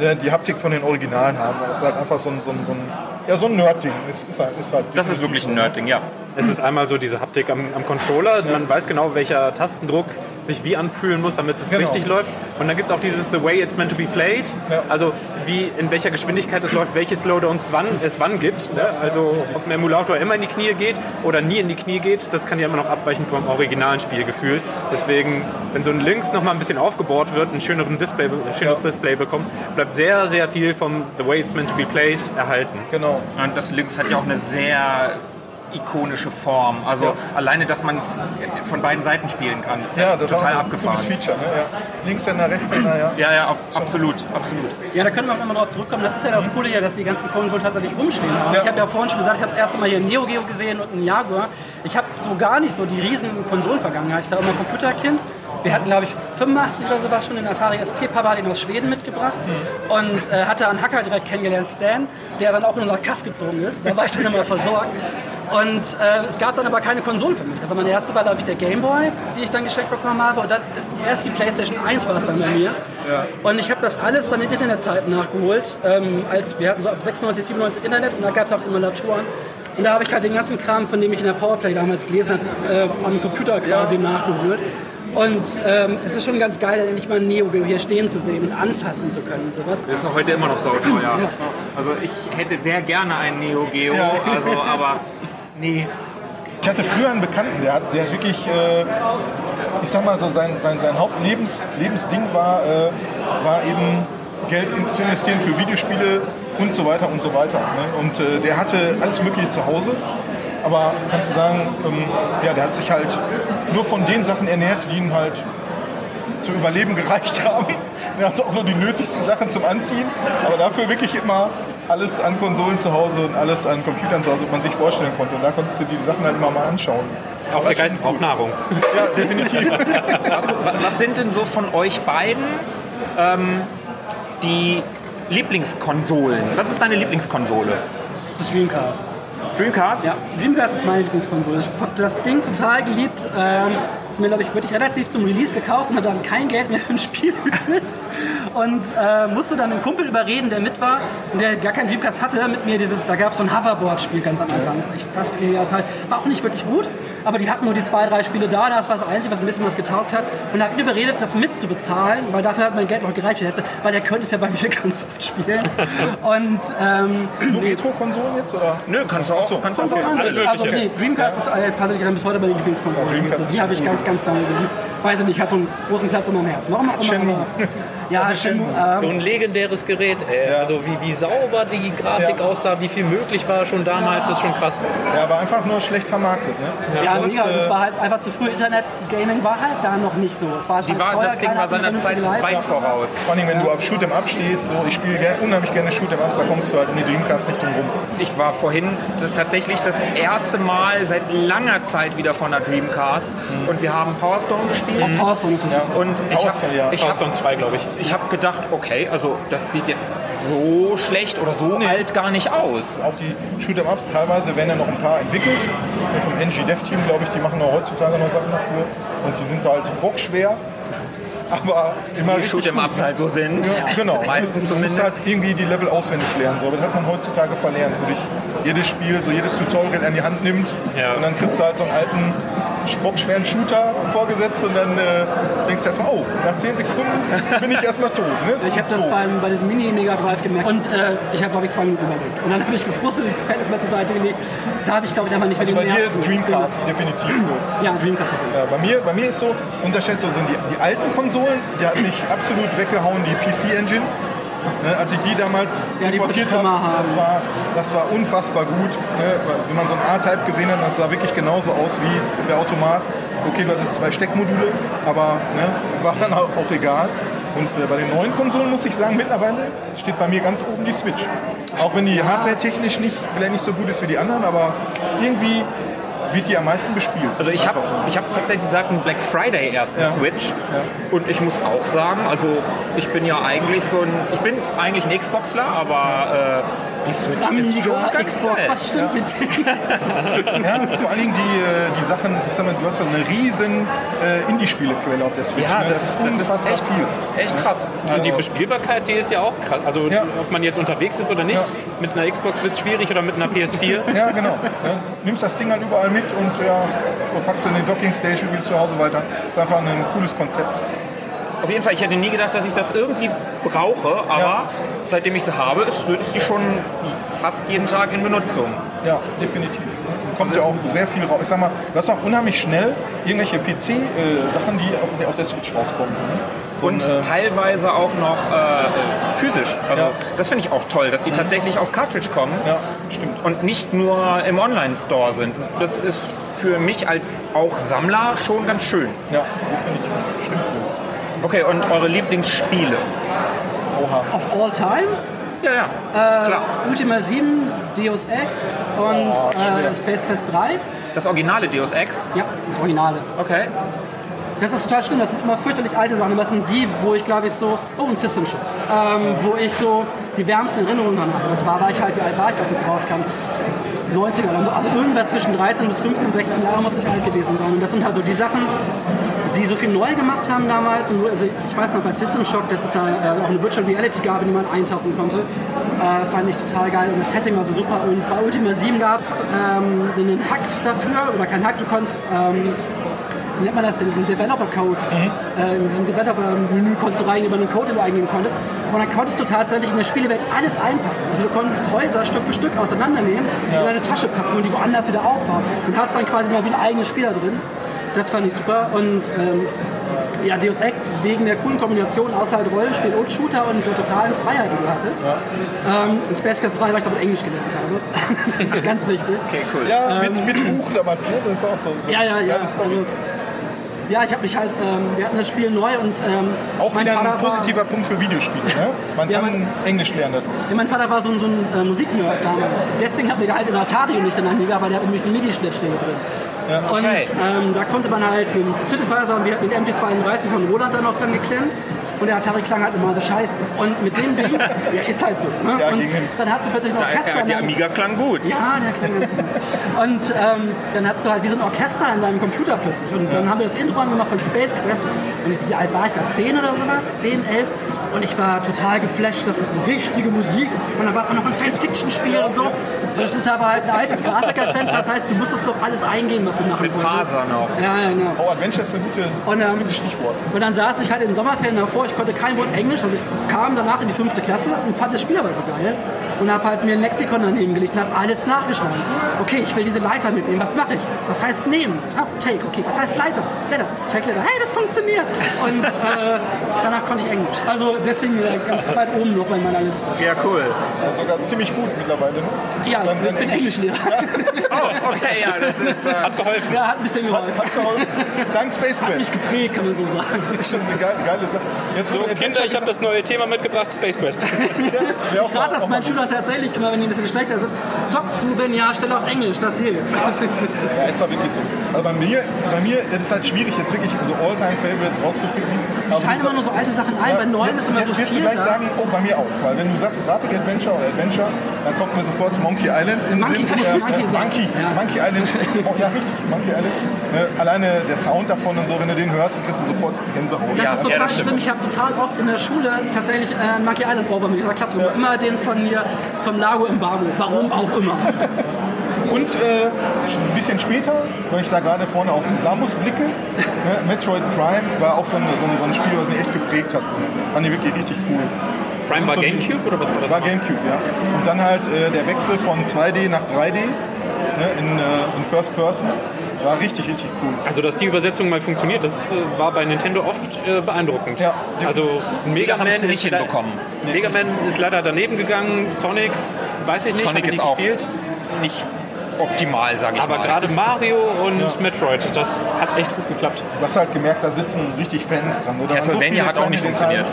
Speaker 7: die Haptik von den Originalen haben. Das ist halt einfach so ein, so ein, so ein, ja, so ein Nerd-Ding. Ist, ist halt, ist halt
Speaker 8: Das ist wirklich ein Nerdding, ja.
Speaker 3: Es ist einmal so diese Haptik am, am Controller. Man weiß genau, welcher Tastendruck sich wie anfühlen muss, damit es
Speaker 7: Genau.
Speaker 3: richtig läuft. Und dann gibt es auch dieses The way it's meant to be played.
Speaker 7: Ja.
Speaker 3: Also wie in welcher Geschwindigkeit es läuft, welche Slowdowns wann, es wann gibt. Ne? Also ob ein Emulator immer in die Knie geht oder nie in die Knie geht, das kann ja immer noch abweichen vom originalen Spielgefühl. Deswegen, wenn so ein Links noch mal ein bisschen aufgebohrt wird, ein schöneren Display, ein schönes Display bekommt, bleibt sehr, sehr viel vom The way it's meant to be played erhalten.
Speaker 7: Genau.
Speaker 8: Und das Lynx hat ja auch eine sehr ikonische Form. Also
Speaker 7: Ja.
Speaker 8: alleine, dass man es von beiden Seiten spielen kann, ist
Speaker 7: Ja, das
Speaker 8: total
Speaker 7: war ein
Speaker 8: abgefahren.
Speaker 7: cooles Feature. Ne? Ja. Linkshänder, Rechtshänder, ja.
Speaker 8: Ja, ja, ab- absolut, absolut.
Speaker 6: Ja, da können wir auch nochmal drauf zurückkommen. Das ist ja das Coole hier, dass die ganzen Konsolen tatsächlich rumstehen.
Speaker 7: Ja.
Speaker 6: Ich habe ja vorhin schon gesagt, ich habe das erste Mal hier einen Neo Geo gesehen und einen Jaguar. Ich habe so gar nicht so die riesen Konsolenvergangenheit. Ich war immer Computerkind. Wir hatten, glaube ich, 85 oder sowas schon den Atari ST. Papa hat ihn aus Schweden mitgebracht und äh, hatte einen Hacker direkt kennengelernt, Stan, der dann auch in unser Kaff gezogen ist. Da war ich dann immer versorgt. Und äh, es gab dann aber keine Konsolen für mich. Also meine erste war, glaube ich, der Game Boy, die ich dann geschenkt bekommen habe. Und dann, erst die PlayStation 1 war es dann bei mir. Und ich habe das alles dann in Internetzeiten nachgeholt. Ähm, als wir hatten so ab 96, 97 Internet und da gab es auch Emulatoren. Und da habe ich halt den ganzen Kram, von dem ich in der Powerplay damals gelesen habe, äh, am Computer quasi nachgeholt. Und ähm, es ist schon ganz geil, dann endlich mal ein Neo Geo hier stehen zu sehen und anfassen zu können und sowas.
Speaker 8: Das ist auch heute immer noch sauteuer. Also ich hätte sehr gerne einen Neo Geo,
Speaker 7: Ja.
Speaker 8: also aber nee.
Speaker 7: Ich hatte früher einen Bekannten, der hat, der hat wirklich, äh, ich sag mal so, sein, sein, sein Hauptlebensding Lebensding war, äh, war eben Geld in, zu investieren für Videospiele und so weiter und so weiter. Ne? Und äh, der hatte alles Mögliche zu Hause. Aber kannst du sagen, ähm, ja, der hat sich halt nur von den Sachen ernährt, die ihm halt zum Überleben (laughs) gereicht haben. Er hatte auch nur die nötigsten Sachen zum Anziehen, aber dafür wirklich immer alles an Konsolen zu Hause und alles an Computern zu Hause, was man sich vorstellen konnte. Und da konntest du die Sachen halt immer mal anschauen.
Speaker 3: Auch der Geist braucht Nahrung. (laughs)
Speaker 7: Ja, definitiv. (laughs)
Speaker 8: Was, wa- was sind denn so von euch beiden ähm, die Lieblingskonsolen? Was ist deine Lieblingskonsole?
Speaker 6: Das Dreamcast.
Speaker 8: Dreamcast?
Speaker 6: Ja, Dreamcast ist meine Lieblingskonsole. Ich habe das Ding total geliebt. Ähm, mir, glaube ich, wirklich relativ zum Release gekauft und hatte dann kein Geld mehr für ein Spiel. Und äh, musste dann einen Kumpel überreden, der mit war und der gar keinen Dreamcast hatte, mit mir dieses, da gab es so ein Hoverboard-Spiel ganz am Anfang. Ich weiß nicht, wie das heißt. War auch nicht wirklich gut, aber die hatten nur die zwei, drei Spiele da. Das war das Einzige, was ein bisschen was getaugt hat. Und hat ihn überredet, das mitzubezahlen, weil dafür hat mein Geld noch gereicht hätte, weil der könnte es ja bei mir (laughs) ganz oft spielen. Und ähm,
Speaker 7: Nur Retro-Konsolen jetzt? Oder?
Speaker 8: Nö, kannst du auch.
Speaker 7: so,
Speaker 8: kannst du
Speaker 7: okay.
Speaker 8: auch
Speaker 6: also,
Speaker 8: alles
Speaker 6: also nee, Dreamcast ist äh, tatsächlich bis heute meine Lieblingskonsole. Also,
Speaker 7: ist
Speaker 6: die habe ich ganz, ganz lange geliebt. Weiß ich nicht, hat so einen großen Platz in meinem Herzen. Warum auch immer. Ja.
Speaker 9: So
Speaker 6: Ähm,
Speaker 9: ein legendäres Gerät, ey.
Speaker 7: Ja.
Speaker 9: Also wie, wie sauber die Grafik
Speaker 7: Ja.
Speaker 9: aussah, wie viel möglich war schon damals, das ist schon krass.
Speaker 7: Ja, aber einfach nur schlecht vermarktet. Ne?
Speaker 6: ja,
Speaker 7: Sonst,
Speaker 6: mega. Das
Speaker 7: äh,
Speaker 6: war halt einfach zu früh. Internet-Gaming war halt da noch nicht so. Es war
Speaker 8: Die war,
Speaker 6: teuer,
Speaker 8: das Ding war seiner Zeit
Speaker 6: vernünftige
Speaker 8: weit voraus.
Speaker 7: Vor allem, wenn du auf Shoot'em Up stehst, so, ich spiele unheimlich gerne Shoot'em Ups, da kommst du halt um die Dreamcast nicht drum rum.
Speaker 8: Ich war vorhin tatsächlich das erste Mal seit langer Zeit wieder von der Dreamcast und wir haben Power Stone gespielt.
Speaker 6: Auch Power Stone ist das super.
Speaker 8: Und ich
Speaker 7: Power
Speaker 8: habe
Speaker 7: Stone, ja.
Speaker 8: ich
Speaker 3: Power
Speaker 8: hab,
Speaker 3: Stone 2, glaube ich.
Speaker 8: Ich hab gedacht, okay, also das sieht jetzt so schlecht oder so alt gar nicht aus.
Speaker 7: Auch die Shoot'em Ups teilweise werden ja noch ein paar entwickelt. Vom NG Dev Team, glaube ich, die machen auch heutzutage noch Sachen dafür. Und die sind halt bockschwer. Aber immer
Speaker 8: Die Ups
Speaker 7: ne?
Speaker 8: halt so sind.
Speaker 7: Ja, genau.
Speaker 8: Meistens
Speaker 7: du musst
Speaker 8: zumindest.
Speaker 7: halt irgendwie die Level auswendig lernen. So. Aber das hat man heutzutage verlernt, wo dich jedes Spiel, so jedes Tutorial an die Hand nimmt.
Speaker 3: Ja.
Speaker 7: Und dann kriegst du halt so einen alten, bockschweren Shooter vorgesetzt und dann äh, denkst du erstmal, oh, nach 10 Sekunden bin ich erstmal tot. Ne?
Speaker 6: Ich habe das
Speaker 7: Oh.
Speaker 6: beim, bei dem Mini-Mega Drive gemerkt und äh, ich habe, glaube ich, zwei Minuten überlebt. Und dann habe ich gefrustet, die Zeit ist mal zur Seite gelegt. Da habe ich, glaube ich, einfach nicht mehr
Speaker 7: Also bei
Speaker 6: die
Speaker 7: dir
Speaker 6: Nerven.
Speaker 7: Dreamcast, definitiv so.
Speaker 6: Ja, Dreamcast.
Speaker 7: Ja, bei, mir, bei mir ist so, Unterschied so sind die, die alten Konsolen, die hat mich absolut weggehauen, die PC-Engine. Ne, als ich die damals
Speaker 6: Ja,
Speaker 7: importiert habe, das war, das war unfassbar gut. Ne? Wenn man so einen A-Type gesehen hat, das sah wirklich genauso aus wie der Automat. Okay, du hattest zwei Steckmodule, aber ne, war dann auch, auch egal. Und äh, bei den neuen Konsolen muss ich sagen, mittlerweile steht bei mir ganz oben die Switch. Auch wenn die hardware-technisch nicht, vielleicht nicht so gut ist wie die anderen, aber irgendwie wird die am meisten gespielt.
Speaker 8: Also ich habe
Speaker 7: so.
Speaker 8: ich hab tatsächlich gesagt, ein Black Friday erst eine
Speaker 7: Ja.
Speaker 8: Switch. Und ich muss auch sagen, also ich bin ja eigentlich so ein, ich bin eigentlich ein Xboxler, aber Die Switch ist
Speaker 6: Amiga, Xbox, was stimmt mit denen? (laughs)
Speaker 7: Ja, vor allen Dingen die, äh, die Sachen, ich sag mal, du hast ja eine riesen äh, Indie-Spielequelle auf der Switch.
Speaker 9: Ja,
Speaker 7: ne?
Speaker 9: das, das ist
Speaker 7: unfassbar
Speaker 9: echt,
Speaker 7: viel.
Speaker 9: echt krass. Und die Bespielbarkeit, die ist ja auch krass. Also
Speaker 7: Ja.
Speaker 9: ob man jetzt unterwegs ist oder nicht,
Speaker 7: Ja.
Speaker 9: mit einer Xbox wird es schwierig oder mit einer PS4. (laughs)
Speaker 7: Ja, genau. Ja, nimmst das Ding halt überall mit und ja, packst du in den Docking Station, spielst zu Hause weiter. ist einfach ein cooles Konzept.
Speaker 8: Auf jeden Fall, ich hätte nie gedacht, dass ich das irgendwie brauche, aber
Speaker 7: Ja.
Speaker 8: seitdem ich sie habe, ist, ist die schon fast jeden Tag in Benutzung.
Speaker 7: Ja, definitiv. Kommt ja auch sehr viel raus. Ich sag mal, du hast auch unheimlich schnell irgendwelche PC-Sachen, die auf der, auf der Switch rauskommen. Ne? So
Speaker 8: Und
Speaker 7: ein, äh,
Speaker 8: teilweise auch noch äh, physisch. Also
Speaker 7: Ja.
Speaker 8: das finde ich auch toll, dass die tatsächlich auf Cartridge kommen
Speaker 7: ja, stimmt.
Speaker 8: und nicht nur im Online-Store sind. Das ist für mich als auch Sammler schon ganz schön.
Speaker 7: Ja, definitiv. Stimmt.
Speaker 8: Okay, und eure Lieblingsspiele?
Speaker 7: Oha.
Speaker 6: Of all time?
Speaker 8: Ja, ja,
Speaker 6: Äh,
Speaker 8: klar.
Speaker 6: Ultima 7, Deus Ex und
Speaker 7: Oh,
Speaker 6: äh, Space Quest 3.
Speaker 8: Das originale Deus Ex?
Speaker 6: Ja, das Originale.
Speaker 8: Okay.
Speaker 6: Das ist total schlimm, das sind immer fürchterlich alte Sachen. Das sind die, wo ich glaube ich so, oh, ein System Shock. Ähm, wo ich so die wärmsten Erinnerungen dran habe. Das war, war ich halt, wie alt war ich, als das rauskam? 90er, oder so. also irgendwas zwischen 13 bis 15, 16 Jahre muss ich alt gewesen sein. Und das sind halt so die Sachen, die so viel neu gemacht haben damals. Und also ich weiß noch bei System Shock, dass es da äh, auch eine Virtual Reality gab, in die man eintauchen konnte. Äh, fand ich total geil. Und das Setting war so super. Und bei Ultima 7 gab es ähm, einen Hack dafür, oder kein Hack, du konntest ähm, wie nennt man das denn, diesen Developer-Code, äh, in diesem Developer-Menü konntest du rein über einen Code, den du eingeben konntest. Und dann konntest du tatsächlich in der Spielewelt alles einpacken. Also du konntest Häuser Stück für Stück auseinandernehmen, in deine Tasche packen und die woanders wieder aufbauen. Und hast dann quasi mal wie ein eigenes Spieler drin. Das fand ich super. Und ähm, ja, Deus Ex wegen der coolen Kombination aus halt Rollenspiel und Shooter und dieser totalen Freiheit, die du hattest. Ähm, in Space Quest 3, weil ich damit Englisch gelernt habe. (laughs) das ist ganz wichtig.
Speaker 8: Okay, cool.
Speaker 7: Ja, mit, mit Buch damals, ne? Das ist auch so. so
Speaker 6: Ja, ja, ja. Also, ja, ich habe mich halt, ähm, wir hatten das Spiel neu und ähm,
Speaker 7: auch
Speaker 6: mein
Speaker 7: wieder ein
Speaker 6: Vater war,
Speaker 7: positiver Punkt für Videospiele. Ne? Man
Speaker 6: Ja,
Speaker 7: kann Englisch lernen.
Speaker 6: ja, mein Vater war so, ein- so ein äh, Musiknerd damals. Deswegen hat mir der halt in Atari und nicht in Amiga, weil der hat nämlich eine MIDI-Schnittstelle drin. Und
Speaker 8: Okay.
Speaker 6: ähm, da konnte man halt mit dem Synthesizer und wir hatten den MT32 von Roland dann noch dran geklemmt. Und der Atari klang halt immer so scheiße. Und mit dem Ding, (laughs) ja, ist halt so. Ne?
Speaker 7: Ja,
Speaker 6: und dann hast du plötzlich ein Orchester.
Speaker 8: ja, der Amiga klang gut.
Speaker 6: Ja, der klang ganz gut. Und ähm, dann hattest du halt wie so ein Orchester in deinem Computer plötzlich. Und dann haben wir das Intro angemacht von Space Quest. Und wie alt war ich da? Zehn oder sowas? Zehn, elf? Und ich war total geflasht, das ist richtige Musik. Und dann war es auch noch ein Science-Fiction-Spiel und so. Das ist aber halt ein altes Grafik-Adventure. Das heißt, du musstest noch alles eingeben, was du machen
Speaker 8: Mit
Speaker 6: konntest.
Speaker 8: Parser noch.
Speaker 6: Ja, ja, genau.
Speaker 7: Oh, Adventure ist ein gute,
Speaker 6: Und, ähm,
Speaker 7: gutes Stichwort.
Speaker 6: Und dann saß ich halt in den Sommerferien davor, ich konnte kein Wort Englisch, also ich kam danach in die fünfte Klasse und fand das Spiel aber so geil und habe halt mir ein Lexikon daneben gelegt und habe alles nachgeschlagen. Okay, ich will diese Leiter mitnehmen, was mache ich? Was heißt nehmen? Ah, take, okay. Was heißt Leiter? Letter, take Letter. Hey, das funktioniert! Und äh, danach konnte ich Englisch. Also deswegen äh, ganz weit oben noch bei meiner Liste.
Speaker 8: Ja, cool.
Speaker 7: Ja, sogar ziemlich gut mittlerweile. Ne?
Speaker 6: Ja, ich bin
Speaker 7: Englisch. (laughs)
Speaker 8: Oh, okay, ja, das ist. Äh,
Speaker 9: Hat geholfen.
Speaker 6: Ja, hat ein bisschen geholfen.
Speaker 7: Dank Space
Speaker 6: Hat mich
Speaker 7: Quest.
Speaker 6: geprägt, kann man so sagen.
Speaker 7: Das ist schon eine geile, geile Sache. Jetzt,
Speaker 9: So, Kinder, ich habe das neue Thema mitgebracht, Space Quest. (laughs)
Speaker 7: Ja,
Speaker 6: Ich rate das meinen Schülern tatsächlich immer, wenn die ein bisschen schlechter sind. Zockst du, wenn ja, stell auf Englisch, das hilft.
Speaker 7: Ja, ist doch wirklich so. Also bei mir, bei mir das ist halt schwierig, jetzt wirklich so All-Time-Favorites rauszupicken.
Speaker 6: Ich fallen immer nur so alte Sachen ein, bei neuen
Speaker 7: jetzt,
Speaker 6: ist immer
Speaker 7: jetzt
Speaker 6: so
Speaker 7: wirst
Speaker 6: viel
Speaker 7: du gleich
Speaker 6: da.
Speaker 7: sagen, oh, bei mir auch. Weil wenn du sagst Grafik-Adventure oder Adventure, dann kommt mir sofort Monkey Island in den
Speaker 6: Monkey,
Speaker 7: Sinn.
Speaker 6: kann ich Monkey sagen?
Speaker 7: Monkey,
Speaker 6: Ja.
Speaker 7: Monkey Island. (laughs) Oh, ja, richtig, Monkey Island. Ne, alleine der Sound davon und so, wenn du den hörst, dann kriegst du sofort Gänsehaut.
Speaker 6: Das
Speaker 8: Ja,
Speaker 6: ist
Speaker 8: ja,
Speaker 6: total
Speaker 8: stimmt.
Speaker 6: schlimm. Ich habe total oft in der Schule tatsächlich äh, einen Monkey Island Ohr mit dieser Klasse. Immer den von mir, vom Lago Embargo. Warum auch immer. (laughs)
Speaker 7: Und äh, ein bisschen später, weil ich da gerade vorne auf Samus blicke, ne, Metroid Prime war auch so ein, so, ein, so ein Spiel, was mich echt geprägt hat. So. Fand ich wirklich richtig cool.
Speaker 9: Prime war
Speaker 7: So
Speaker 9: Gamecube oder was war das?
Speaker 7: War Gamecube, ja. Und dann halt äh, der Wechsel von 2D nach 3D ne, in, äh, in First Person. War richtig, richtig cool.
Speaker 9: Also, dass die Übersetzung mal funktioniert, das äh, war bei Nintendo oft äh, beeindruckend.
Speaker 7: Ja.
Speaker 9: Also, Mega Man
Speaker 8: nicht
Speaker 9: ist le-
Speaker 8: hinbekommen.
Speaker 9: Mega Man ist leider daneben gegangen. Sonic, weiß ich nicht,
Speaker 8: Sonic ist
Speaker 9: nicht
Speaker 8: auch
Speaker 9: gespielt.
Speaker 8: nicht optimal, sage ich
Speaker 9: Aber
Speaker 8: mal.
Speaker 9: gerade Mario und Metroid, das hat echt gut geklappt.
Speaker 7: Du hast halt gemerkt, da sitzen richtig Fans dran. Oder?
Speaker 8: Castlevania
Speaker 7: Und so
Speaker 8: hat auch nicht funktioniert.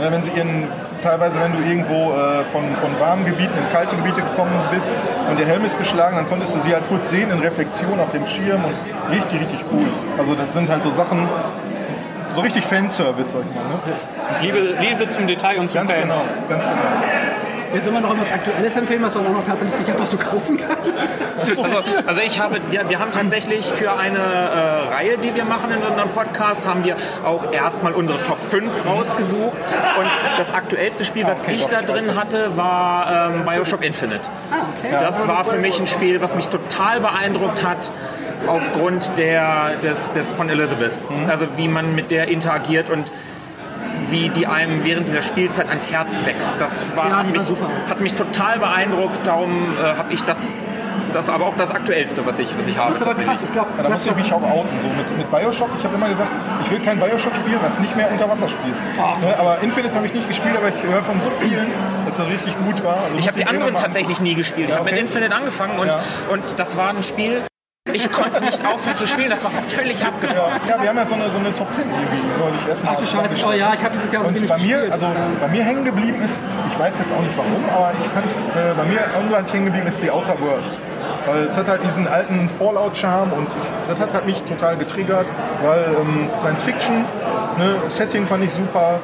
Speaker 7: Ne, wenn sie ihren, teilweise, wenn du irgendwo äh, von, von warmen Gebieten in kalte Gebiete gekommen bist und der Helm ist beschlagen, dann konntest du sie halt kurz sehen in Reflexion auf dem Schirm und richtig, richtig cool. Also das sind halt so Sachen, so richtig Fanservice, sag ich mal. Ne?
Speaker 9: Liebe, Liebe zum Detail und zum
Speaker 7: Ganz
Speaker 9: Fan.
Speaker 7: genau, ganz genau.
Speaker 6: Jetzt soll man noch irgendwas Aktuelles empfehlen, was man auch noch tatsächlich sich einfach so kaufen kann. (laughs)
Speaker 8: Also, also ich habe, wir, wir haben tatsächlich für eine äh, Reihe, die wir machen in unserem Podcast, haben wir auch erstmal unsere Top 5 rausgesucht. Und das aktuellste Spiel, was
Speaker 7: okay,
Speaker 8: ich da drin
Speaker 7: weiß.
Speaker 8: hatte, war ähm, Bioshock Infinite.
Speaker 6: Ah, okay.
Speaker 8: Das war für mich ein Spiel, was mich total beeindruckt hat aufgrund der, des, des von Elizabeth.
Speaker 6: Mhm.
Speaker 8: Also wie man mit der interagiert und wie die einem während dieser Spielzeit ans Herz wächst. Das war,
Speaker 6: Ja,
Speaker 8: hat,
Speaker 6: war
Speaker 8: mich,
Speaker 6: super.
Speaker 8: hat mich total beeindruckt. Darum äh, habe ich das, das aber auch das aktuellste, was ich, was ich habe.
Speaker 6: Das ist aber krass. Ich glaube,
Speaker 7: Ja, da
Speaker 6: das,
Speaker 7: muss ich mich auch outen. So mit, mit Bioshock, ich habe immer gesagt, ich will kein Bioshock spielen, was nicht mehr unter Wasser spielt. Ne, aber Infinite habe ich nicht gespielt, aber ich höre von so vielen, dass das richtig gut war. Also
Speaker 8: Ich habe die anderen tatsächlich nie gespielt. Ich
Speaker 7: Ja,
Speaker 8: habe mit
Speaker 7: okay.
Speaker 8: Infinite angefangen und,
Speaker 7: Ja.
Speaker 8: und das war ein Spiel, ich konnte nicht aufhören zu spielen. Das war völlig abgefahren.
Speaker 7: Ja, ja, wir haben ja so eine, so eine Top 10 irgendwie neulich erstmal.
Speaker 6: Ach du Scheiße, oh ja, ich habe dieses Jahr so wenig
Speaker 7: bei mir,
Speaker 6: gespielt.
Speaker 7: also bei mir hängen geblieben ist, ich weiß jetzt auch nicht warum, aber ich fand, äh, bei mir irgendwann hängen geblieben ist die Outer Worlds. Weil es hat halt diesen alten Fallout-Charme und ich, das hat halt mich total getriggert, weil ähm, Science Fiction, ne, Setting fand ich super,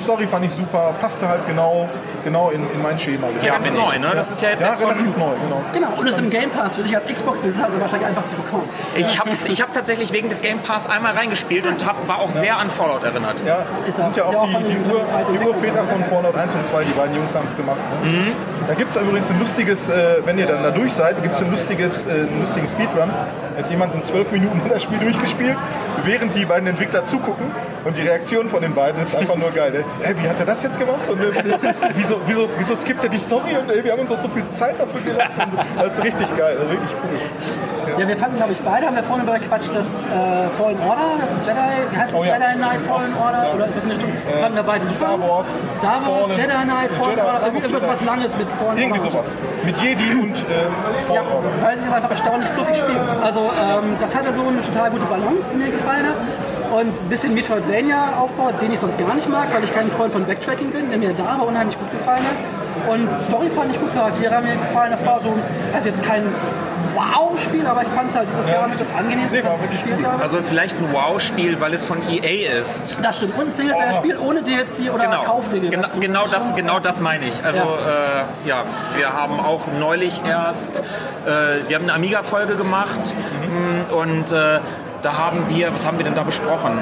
Speaker 7: Story fand ich super, passte halt genau, genau in, in mein Schema.
Speaker 8: Das ist ja ganz neu, ne? Das ist ja jetzt
Speaker 7: Ja,
Speaker 8: erst von,
Speaker 7: relativ neu, genau.
Speaker 6: Genau, und es ist im Game Pass für dich als Xbox-Besitzer also wahrscheinlich einfach zu bekommen.
Speaker 8: Ich habe ich hab tatsächlich wegen des Game Pass einmal reingespielt und hab, war auch sehr an Fallout erinnert.
Speaker 7: Ja,
Speaker 6: Ist
Speaker 7: sind
Speaker 6: auch-
Speaker 7: ja
Speaker 6: ja
Speaker 7: auch die, die, Ur,
Speaker 6: den alten
Speaker 7: die Urväter von Fallout 1 und 2, die beiden Jungs haben es gemacht. Ne? Da gibt es übrigens ein lustiges, äh, wenn ihr dann da durch seid, gibt es ein lustiges, äh, einen lustigen Speedrun. Ist jemand in zwölf Minuten (laughs) das Spiel durchgespielt, während die beiden Entwickler zugucken. Und die Reaktion von den beiden ist einfach nur geil. Hey, wie hat er das jetzt gemacht? Und äh, (laughs) wieso, wieso, wieso, skippt er die Story? Und ey, wir haben uns auch so viel Zeit dafür gelassen. Das ist richtig geil, ist wirklich cool.
Speaker 6: Ja, wir fanden, glaube ich, beide haben wir vorhin bequatscht, das äh, Fallen Order, das Jedi, wie heißt das?
Speaker 7: Oh ja,
Speaker 6: Jedi Knight. Fallen Order?
Speaker 7: Ja.
Speaker 6: Oder ich weiß nicht, fanden wir beide super.
Speaker 7: Star Wars,
Speaker 6: Star Wars,
Speaker 7: Fallen,
Speaker 6: Jedi Knight, Fallen
Speaker 7: Jedi,
Speaker 6: Order, irgendwas was Langes mit Fallen
Speaker 7: Irgendwie
Speaker 6: Order.
Speaker 7: sowas. Mit Jedi und äh,
Speaker 6: Ja,
Speaker 7: Fallen Order.
Speaker 6: weil sich das einfach erstaunlich fluffig spielt. Also ähm, das hatte so eine total gute Balance, die mir gefallen hat. Und ein bisschen Metroidvania-Aufbau, den ich sonst gar nicht mag, weil ich kein Freund von Backtracking bin, der mir da aber unheimlich gut gefallen hat. Und Story fand ich gut, Charaktere haben mir gefallen. Das war so, also jetzt kein Wow-Spiel, aber ich fand es halt dieses Jahr mit das angenehmste,
Speaker 7: Nee,
Speaker 6: was ich gespielt habe.
Speaker 8: Also vielleicht ein Wow-Spiel, weil es von EA ist.
Speaker 6: Das stimmt. Und ein Singleplayer-Spiel ohne DLC oder
Speaker 8: Genau,
Speaker 6: Kaufdinge.
Speaker 8: genau,
Speaker 6: dazu.
Speaker 8: genau, das, genau das meine ich. Also ja, äh, ja wir haben auch neulich erst, äh, wir haben eine Amiga-Folge gemacht mh, und äh, da haben wir, was haben wir denn da besprochen?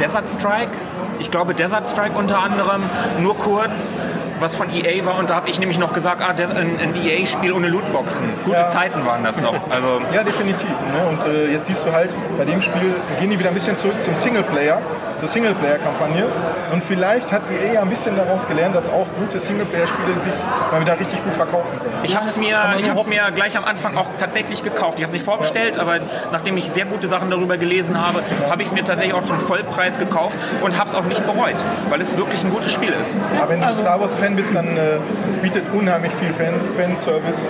Speaker 8: Desert Strike? Ich glaube Desert Strike unter anderem, nur kurz, was von EA war und da habe ich nämlich noch gesagt, ah, das- ein, ein EA-Spiel ohne Lootboxen. Gute
Speaker 7: Ja.
Speaker 8: Zeiten waren das noch. Also
Speaker 7: Ja, definitiv. Ne? Und äh, jetzt siehst du halt, bei dem Spiel gehen die wieder ein bisschen zurück zum Singleplayer, zur Singleplayer-Kampagne. Und vielleicht hat EA ja ein bisschen daraus gelernt, dass auch gute Singleplayer-Spiele sich mal wieder richtig gut verkaufen können.
Speaker 8: Ich habe es mir, ich hab's mir gleich am Anfang auch tatsächlich gekauft. Ich habe es nicht vorbestellt, aber nachdem ich sehr gute Sachen darüber gelesen habe, habe ich es mir tatsächlich auch zum Vollpreis gekauft und habe es auch nicht bereut, weil es wirklich ein gutes Spiel ist.
Speaker 7: Aber wenn du Star Wars-Fan bist, dann äh, es bietet unheimlich viel Fan Fanservice.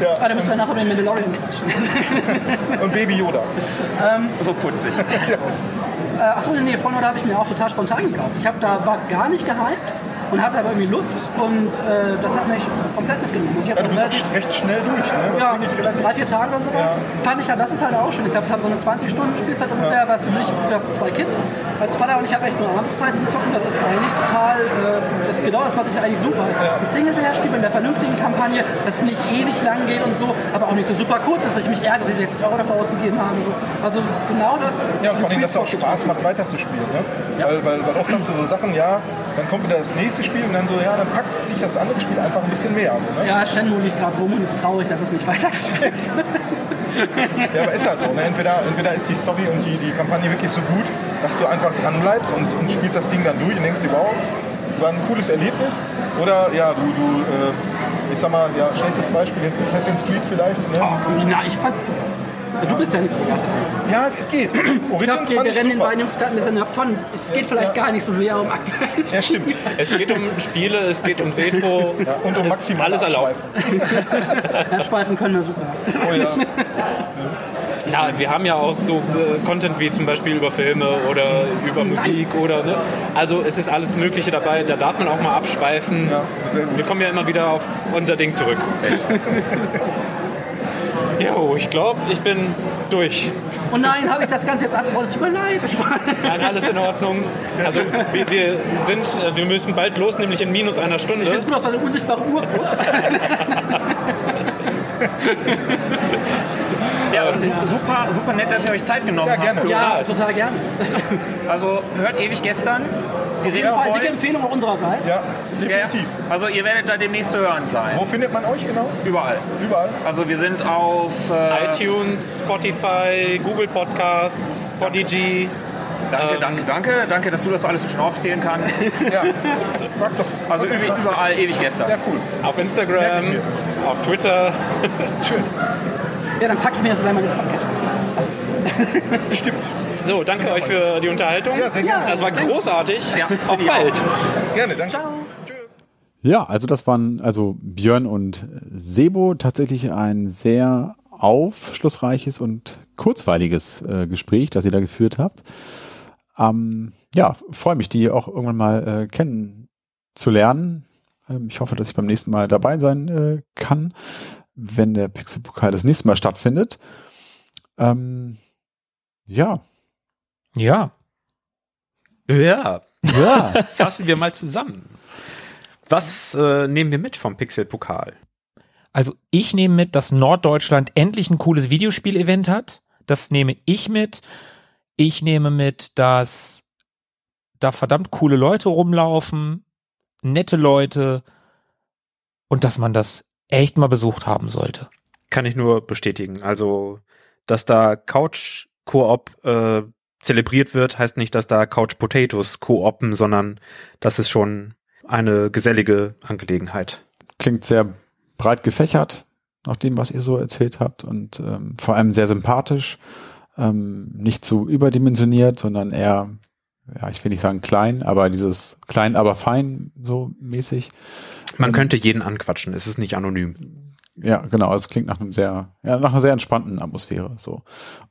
Speaker 7: Ja,
Speaker 6: Ah, da müssen wir nachher den Mandalorian quatschen.
Speaker 7: und Baby Yoda. (laughs)
Speaker 8: So putzig.
Speaker 6: Äh, (laughs) (laughs) achso, nee, Fallen Order habe ich mir auch total spontan gekauft. Ich habe da war gar nicht gehypt und hatte aber irgendwie Luft und äh, das hat mich komplett mitgenommen. Ich
Speaker 7: Ja, du
Speaker 6: das
Speaker 7: bist
Speaker 6: relativ,
Speaker 7: auch recht schnell durch. Ne?
Speaker 6: Ja, drei, vier Tage oder sowas. Fand ich ja, das ist halt auch schön. Ich glaube, es hat so eine 20-Stunden-Spielzeit ungefähr, was für mich, ich habe zwei Kids als Vater und ich habe echt nur abends Zeit zum Zocken. Das ist eigentlich total, äh, das ist genau das, was ich eigentlich suche. Ein Singleplayer-Spiel mit einer vernünftigen Kampagne, das nicht ewig lang geht und so, aber auch nicht so super kurz ist, dass ich mich ärgere, dass sie 60 Euro dafür ausgegeben haben. So. Also genau das.
Speaker 7: Ja, und vor allem,
Speaker 6: das
Speaker 7: dass es auch Spaß macht, weiterzuspielen. Ne? Weil, weil, weil oft hast du so Sachen, ja, dann kommt wieder das nächste Spiel und dann so, ja, dann packt sich das andere Spiel einfach ein bisschen mehr. So, ne?
Speaker 6: Ja, Shenmue liegt gerade rum und ist traurig, dass es nicht (laughs) weitergespielt wird.
Speaker 7: Ja, aber ist halt so. Ne? Entweder, entweder ist die Story und die, die Kampagne wirklich so gut, dass du einfach dran bleibst und, und spielst das Ding dann durch und denkst dir, wow, war ein cooles Erlebnis. Oder ja, du, du äh, ich sag mal, ja, schlechtes Beispiel jetzt Assassin's Creed vielleicht. Ne?
Speaker 6: Oh, komm, na, ich fand's super. Du bist ja nicht so begeistert.
Speaker 7: Ja, geht.
Speaker 6: Ich glaube, wir, rennen den beiden Jungs gerade ein bisschen davon. Es geht vielleicht gar nicht so sehr um aktuell.
Speaker 7: Ja, stimmt.
Speaker 9: Es geht um Spiele, es geht um Retro.
Speaker 7: Ja, und um maximal
Speaker 9: Alles erlaubt. (laughs)
Speaker 6: Abschweifen können wir super.
Speaker 7: Oh ja.
Speaker 9: Ja, wir haben ja auch so äh, Content wie zum Beispiel über Filme oder über Musik oder ne? Also es ist alles Mögliche dabei, da darf man auch mal abschweifen.
Speaker 7: Ja.
Speaker 9: Wir kommen ja immer wieder auf unser Ding zurück. (laughs) (laughs) Jo, ich glaube, ich bin durch.
Speaker 6: Und nein, habe ich das Ganze jetzt abgebaut? Es tut mir leid.
Speaker 9: Nein, alles in Ordnung. Also wir, wir sind, äh, wir müssen bald los, nämlich in minus einer Stunde.
Speaker 6: Ich nur noch so eine unsichtbare Uhr kurz. (laughs)
Speaker 8: Ja, also super, super nett, dass ihr euch Zeit genommen
Speaker 7: Ja, gerne.
Speaker 8: habt.
Speaker 6: Ja,
Speaker 8: uns.
Speaker 6: total gerne.
Speaker 8: Also hört ewig gestern. Die
Speaker 6: Auf jeden Fall dicke Empfehlung auch unsererseits.
Speaker 7: Ja,
Speaker 8: Ja,
Speaker 7: definitiv.
Speaker 8: also ihr werdet da demnächst zu hören sein.
Speaker 7: Wo findet man euch genau?
Speaker 8: Überall.
Speaker 7: Überall.
Speaker 8: Also wir sind auf äh,
Speaker 9: iTunes, Spotify, Google Podcast, Podigy.
Speaker 8: Danke,
Speaker 9: ähm,
Speaker 8: danke, danke. Danke, dass du das alles so schon aufzählen kannst.
Speaker 7: Ja, sag doch.
Speaker 8: Also üb- überall ewig gestern.
Speaker 7: Ja, cool.
Speaker 9: Auf Instagram, auf Twitter.
Speaker 7: Schön.
Speaker 6: Ja, dann packe ich mir das gleich mal in den Podcast. (laughs)
Speaker 7: Stimmt.
Speaker 9: So, danke euch für die Unterhaltung.
Speaker 7: Ja, sehr gerne.
Speaker 9: Das war großartig.
Speaker 8: Ja,
Speaker 9: Auf bald.
Speaker 7: Gerne, danke.
Speaker 6: Ciao.
Speaker 1: Ja, also das waren also Björn und Sebo tatsächlich ein sehr aufschlussreiches und kurzweiliges äh, Gespräch, das ihr da geführt habt. Ähm, ja, freue mich, die auch irgendwann mal äh, kennenzulernen. Ähm, ich hoffe, dass ich beim nächsten Mal dabei sein äh, kann, wenn der Pixelpokal das nächste Mal stattfindet. Ähm, ja,
Speaker 2: Ja.
Speaker 3: Ja,
Speaker 1: ja. (laughs)
Speaker 3: fassen wir mal zusammen. Was äh, nehmen wir mit vom Pixel-Pokal?
Speaker 2: Also ich nehme mit, dass Norddeutschland endlich ein cooles Videospiel-Event hat. Das nehme ich mit. Ich nehme mit, dass da verdammt coole Leute rumlaufen, nette Leute und dass man das echt mal besucht haben sollte.
Speaker 3: Kann ich nur bestätigen. Also, dass da Couch Koop äh, zelebriert wird, heißt nicht, dass da Couch Potatoes koopen, sondern das ist schon eine gesellige Angelegenheit.
Speaker 1: klingt sehr breit gefächert, nach dem, was ihr so erzählt habt und ähm, vor allem sehr sympathisch, ähm, nicht zu überdimensioniert, sondern eher, ja, ich will nicht sagen klein, aber dieses klein, aber fein so mäßig.
Speaker 3: Man
Speaker 1: Ähm,
Speaker 3: könnte jeden anquatschen, es ist nicht anonym.
Speaker 1: Ja, genau, es klingt nach einem sehr, ja, nach einer sehr entspannten Atmosphäre so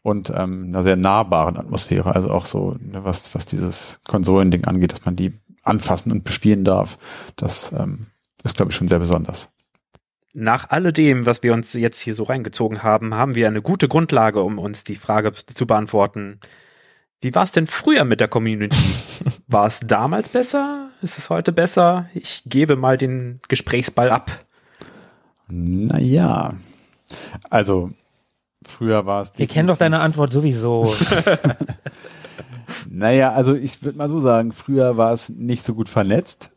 Speaker 1: und ähm, einer sehr nahbaren Atmosphäre, also auch so, ne, was was dieses Konsolending angeht, dass man die anfassen und bespielen darf, das ähm, ist glaube ich schon sehr besonders.
Speaker 3: Nach alledem, was wir uns jetzt hier so reingezogen haben, haben wir eine gute Grundlage, um uns die Frage zu beantworten. Wie war es denn früher mit der Community? (laughs) War es damals besser? Ist es heute besser? Ich gebe mal den Gesprächsball ab.
Speaker 1: Naja, also früher war es.
Speaker 2: Wir kennen doch deine Antwort sowieso. (laughs)
Speaker 1: Naja, also ich würde mal so sagen, früher war es nicht so gut vernetzt.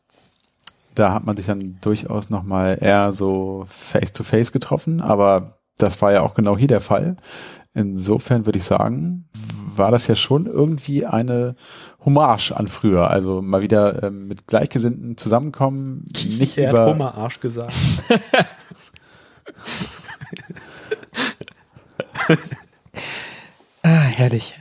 Speaker 1: Da hat man sich dann durchaus nochmal eher so face-to-face getroffen, aber das war ja auch genau hier der Fall. Insofern würde ich sagen, war das ja schon irgendwie eine Hommage an früher. Also mal wieder ähm, mit Gleichgesinnten zusammenkommen, (laughs) nicht
Speaker 3: Er hat
Speaker 1: über
Speaker 3: Hummerarsch gesagt. (laughs)
Speaker 2: ah, herrlich.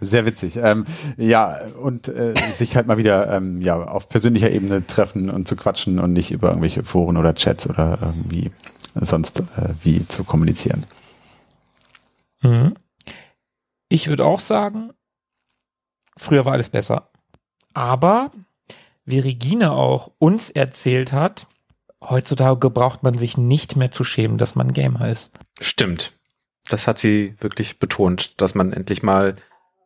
Speaker 1: Sehr witzig. Ähm, ja, und äh, sich halt mal wieder ähm, ja, auf persönlicher Ebene treffen und zu quatschen und nicht über irgendwelche Foren oder Chats oder irgendwie sonst äh, wie zu kommunizieren.
Speaker 2: Mhm. Ich würde auch sagen, früher war alles besser. Aber, wie Regine auch uns erzählt hat, heutzutage braucht man sich nicht mehr zu schämen, dass man Gamer ist.
Speaker 3: Stimmt. Das hat sie wirklich betont, dass man endlich mal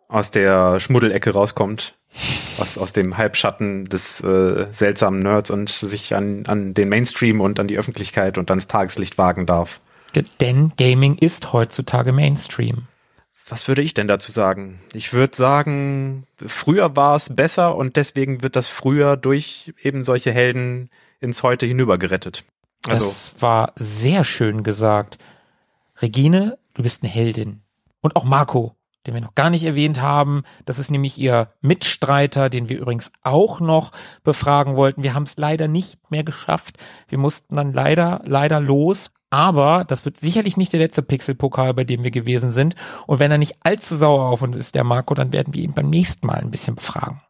Speaker 3: aus der Schmuddelecke rauskommt, aus, aus dem Halbschatten des äh, seltsamen Nerds und sich an, an den Mainstream und an die Öffentlichkeit und ans Tageslicht wagen darf.
Speaker 2: Denn Gaming ist heutzutage Mainstream.
Speaker 3: Was würde ich denn dazu sagen? Ich würde sagen, früher war es besser und deswegen wird das früher durch eben solche Helden ins Heute hinübergerettet. Also,
Speaker 2: Das war sehr schön gesagt. Regine, du bist eine Heldin. Und auch Marco, den wir noch gar nicht erwähnt haben. Das ist nämlich ihr Mitstreiter, den wir übrigens auch noch befragen wollten. Wir haben es leider nicht mehr geschafft. Wir mussten dann leider, leider los. Aber das wird sicherlich nicht der letzte Pixel-Pokal, bei dem wir gewesen sind. Und wenn er nicht allzu sauer auf uns ist, der Marco, dann werden wir ihn beim nächsten Mal ein bisschen befragen.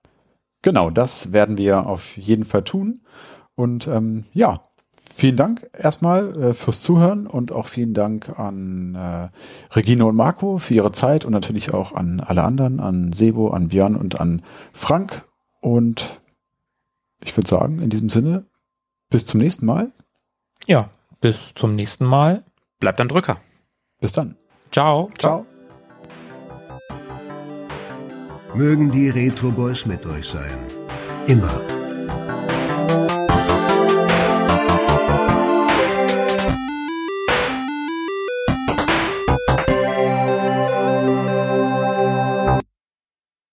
Speaker 1: Genau, das werden wir auf jeden Fall tun. Und ähm, ja, vielen Dank erstmal äh, fürs Zuhören und auch vielen Dank an äh, Regine und Marco für ihre Zeit und natürlich auch an alle anderen, an Sebo, an Björn und an Frank. Und ich würde sagen, in diesem Sinne, bis zum nächsten Mal.
Speaker 2: Ja, bis zum nächsten Mal.
Speaker 3: bleibt ein Drücker.
Speaker 1: Bis dann.
Speaker 2: Ciao.
Speaker 1: Ciao.
Speaker 4: Mögen die Retro Boys mit euch sein. Immer.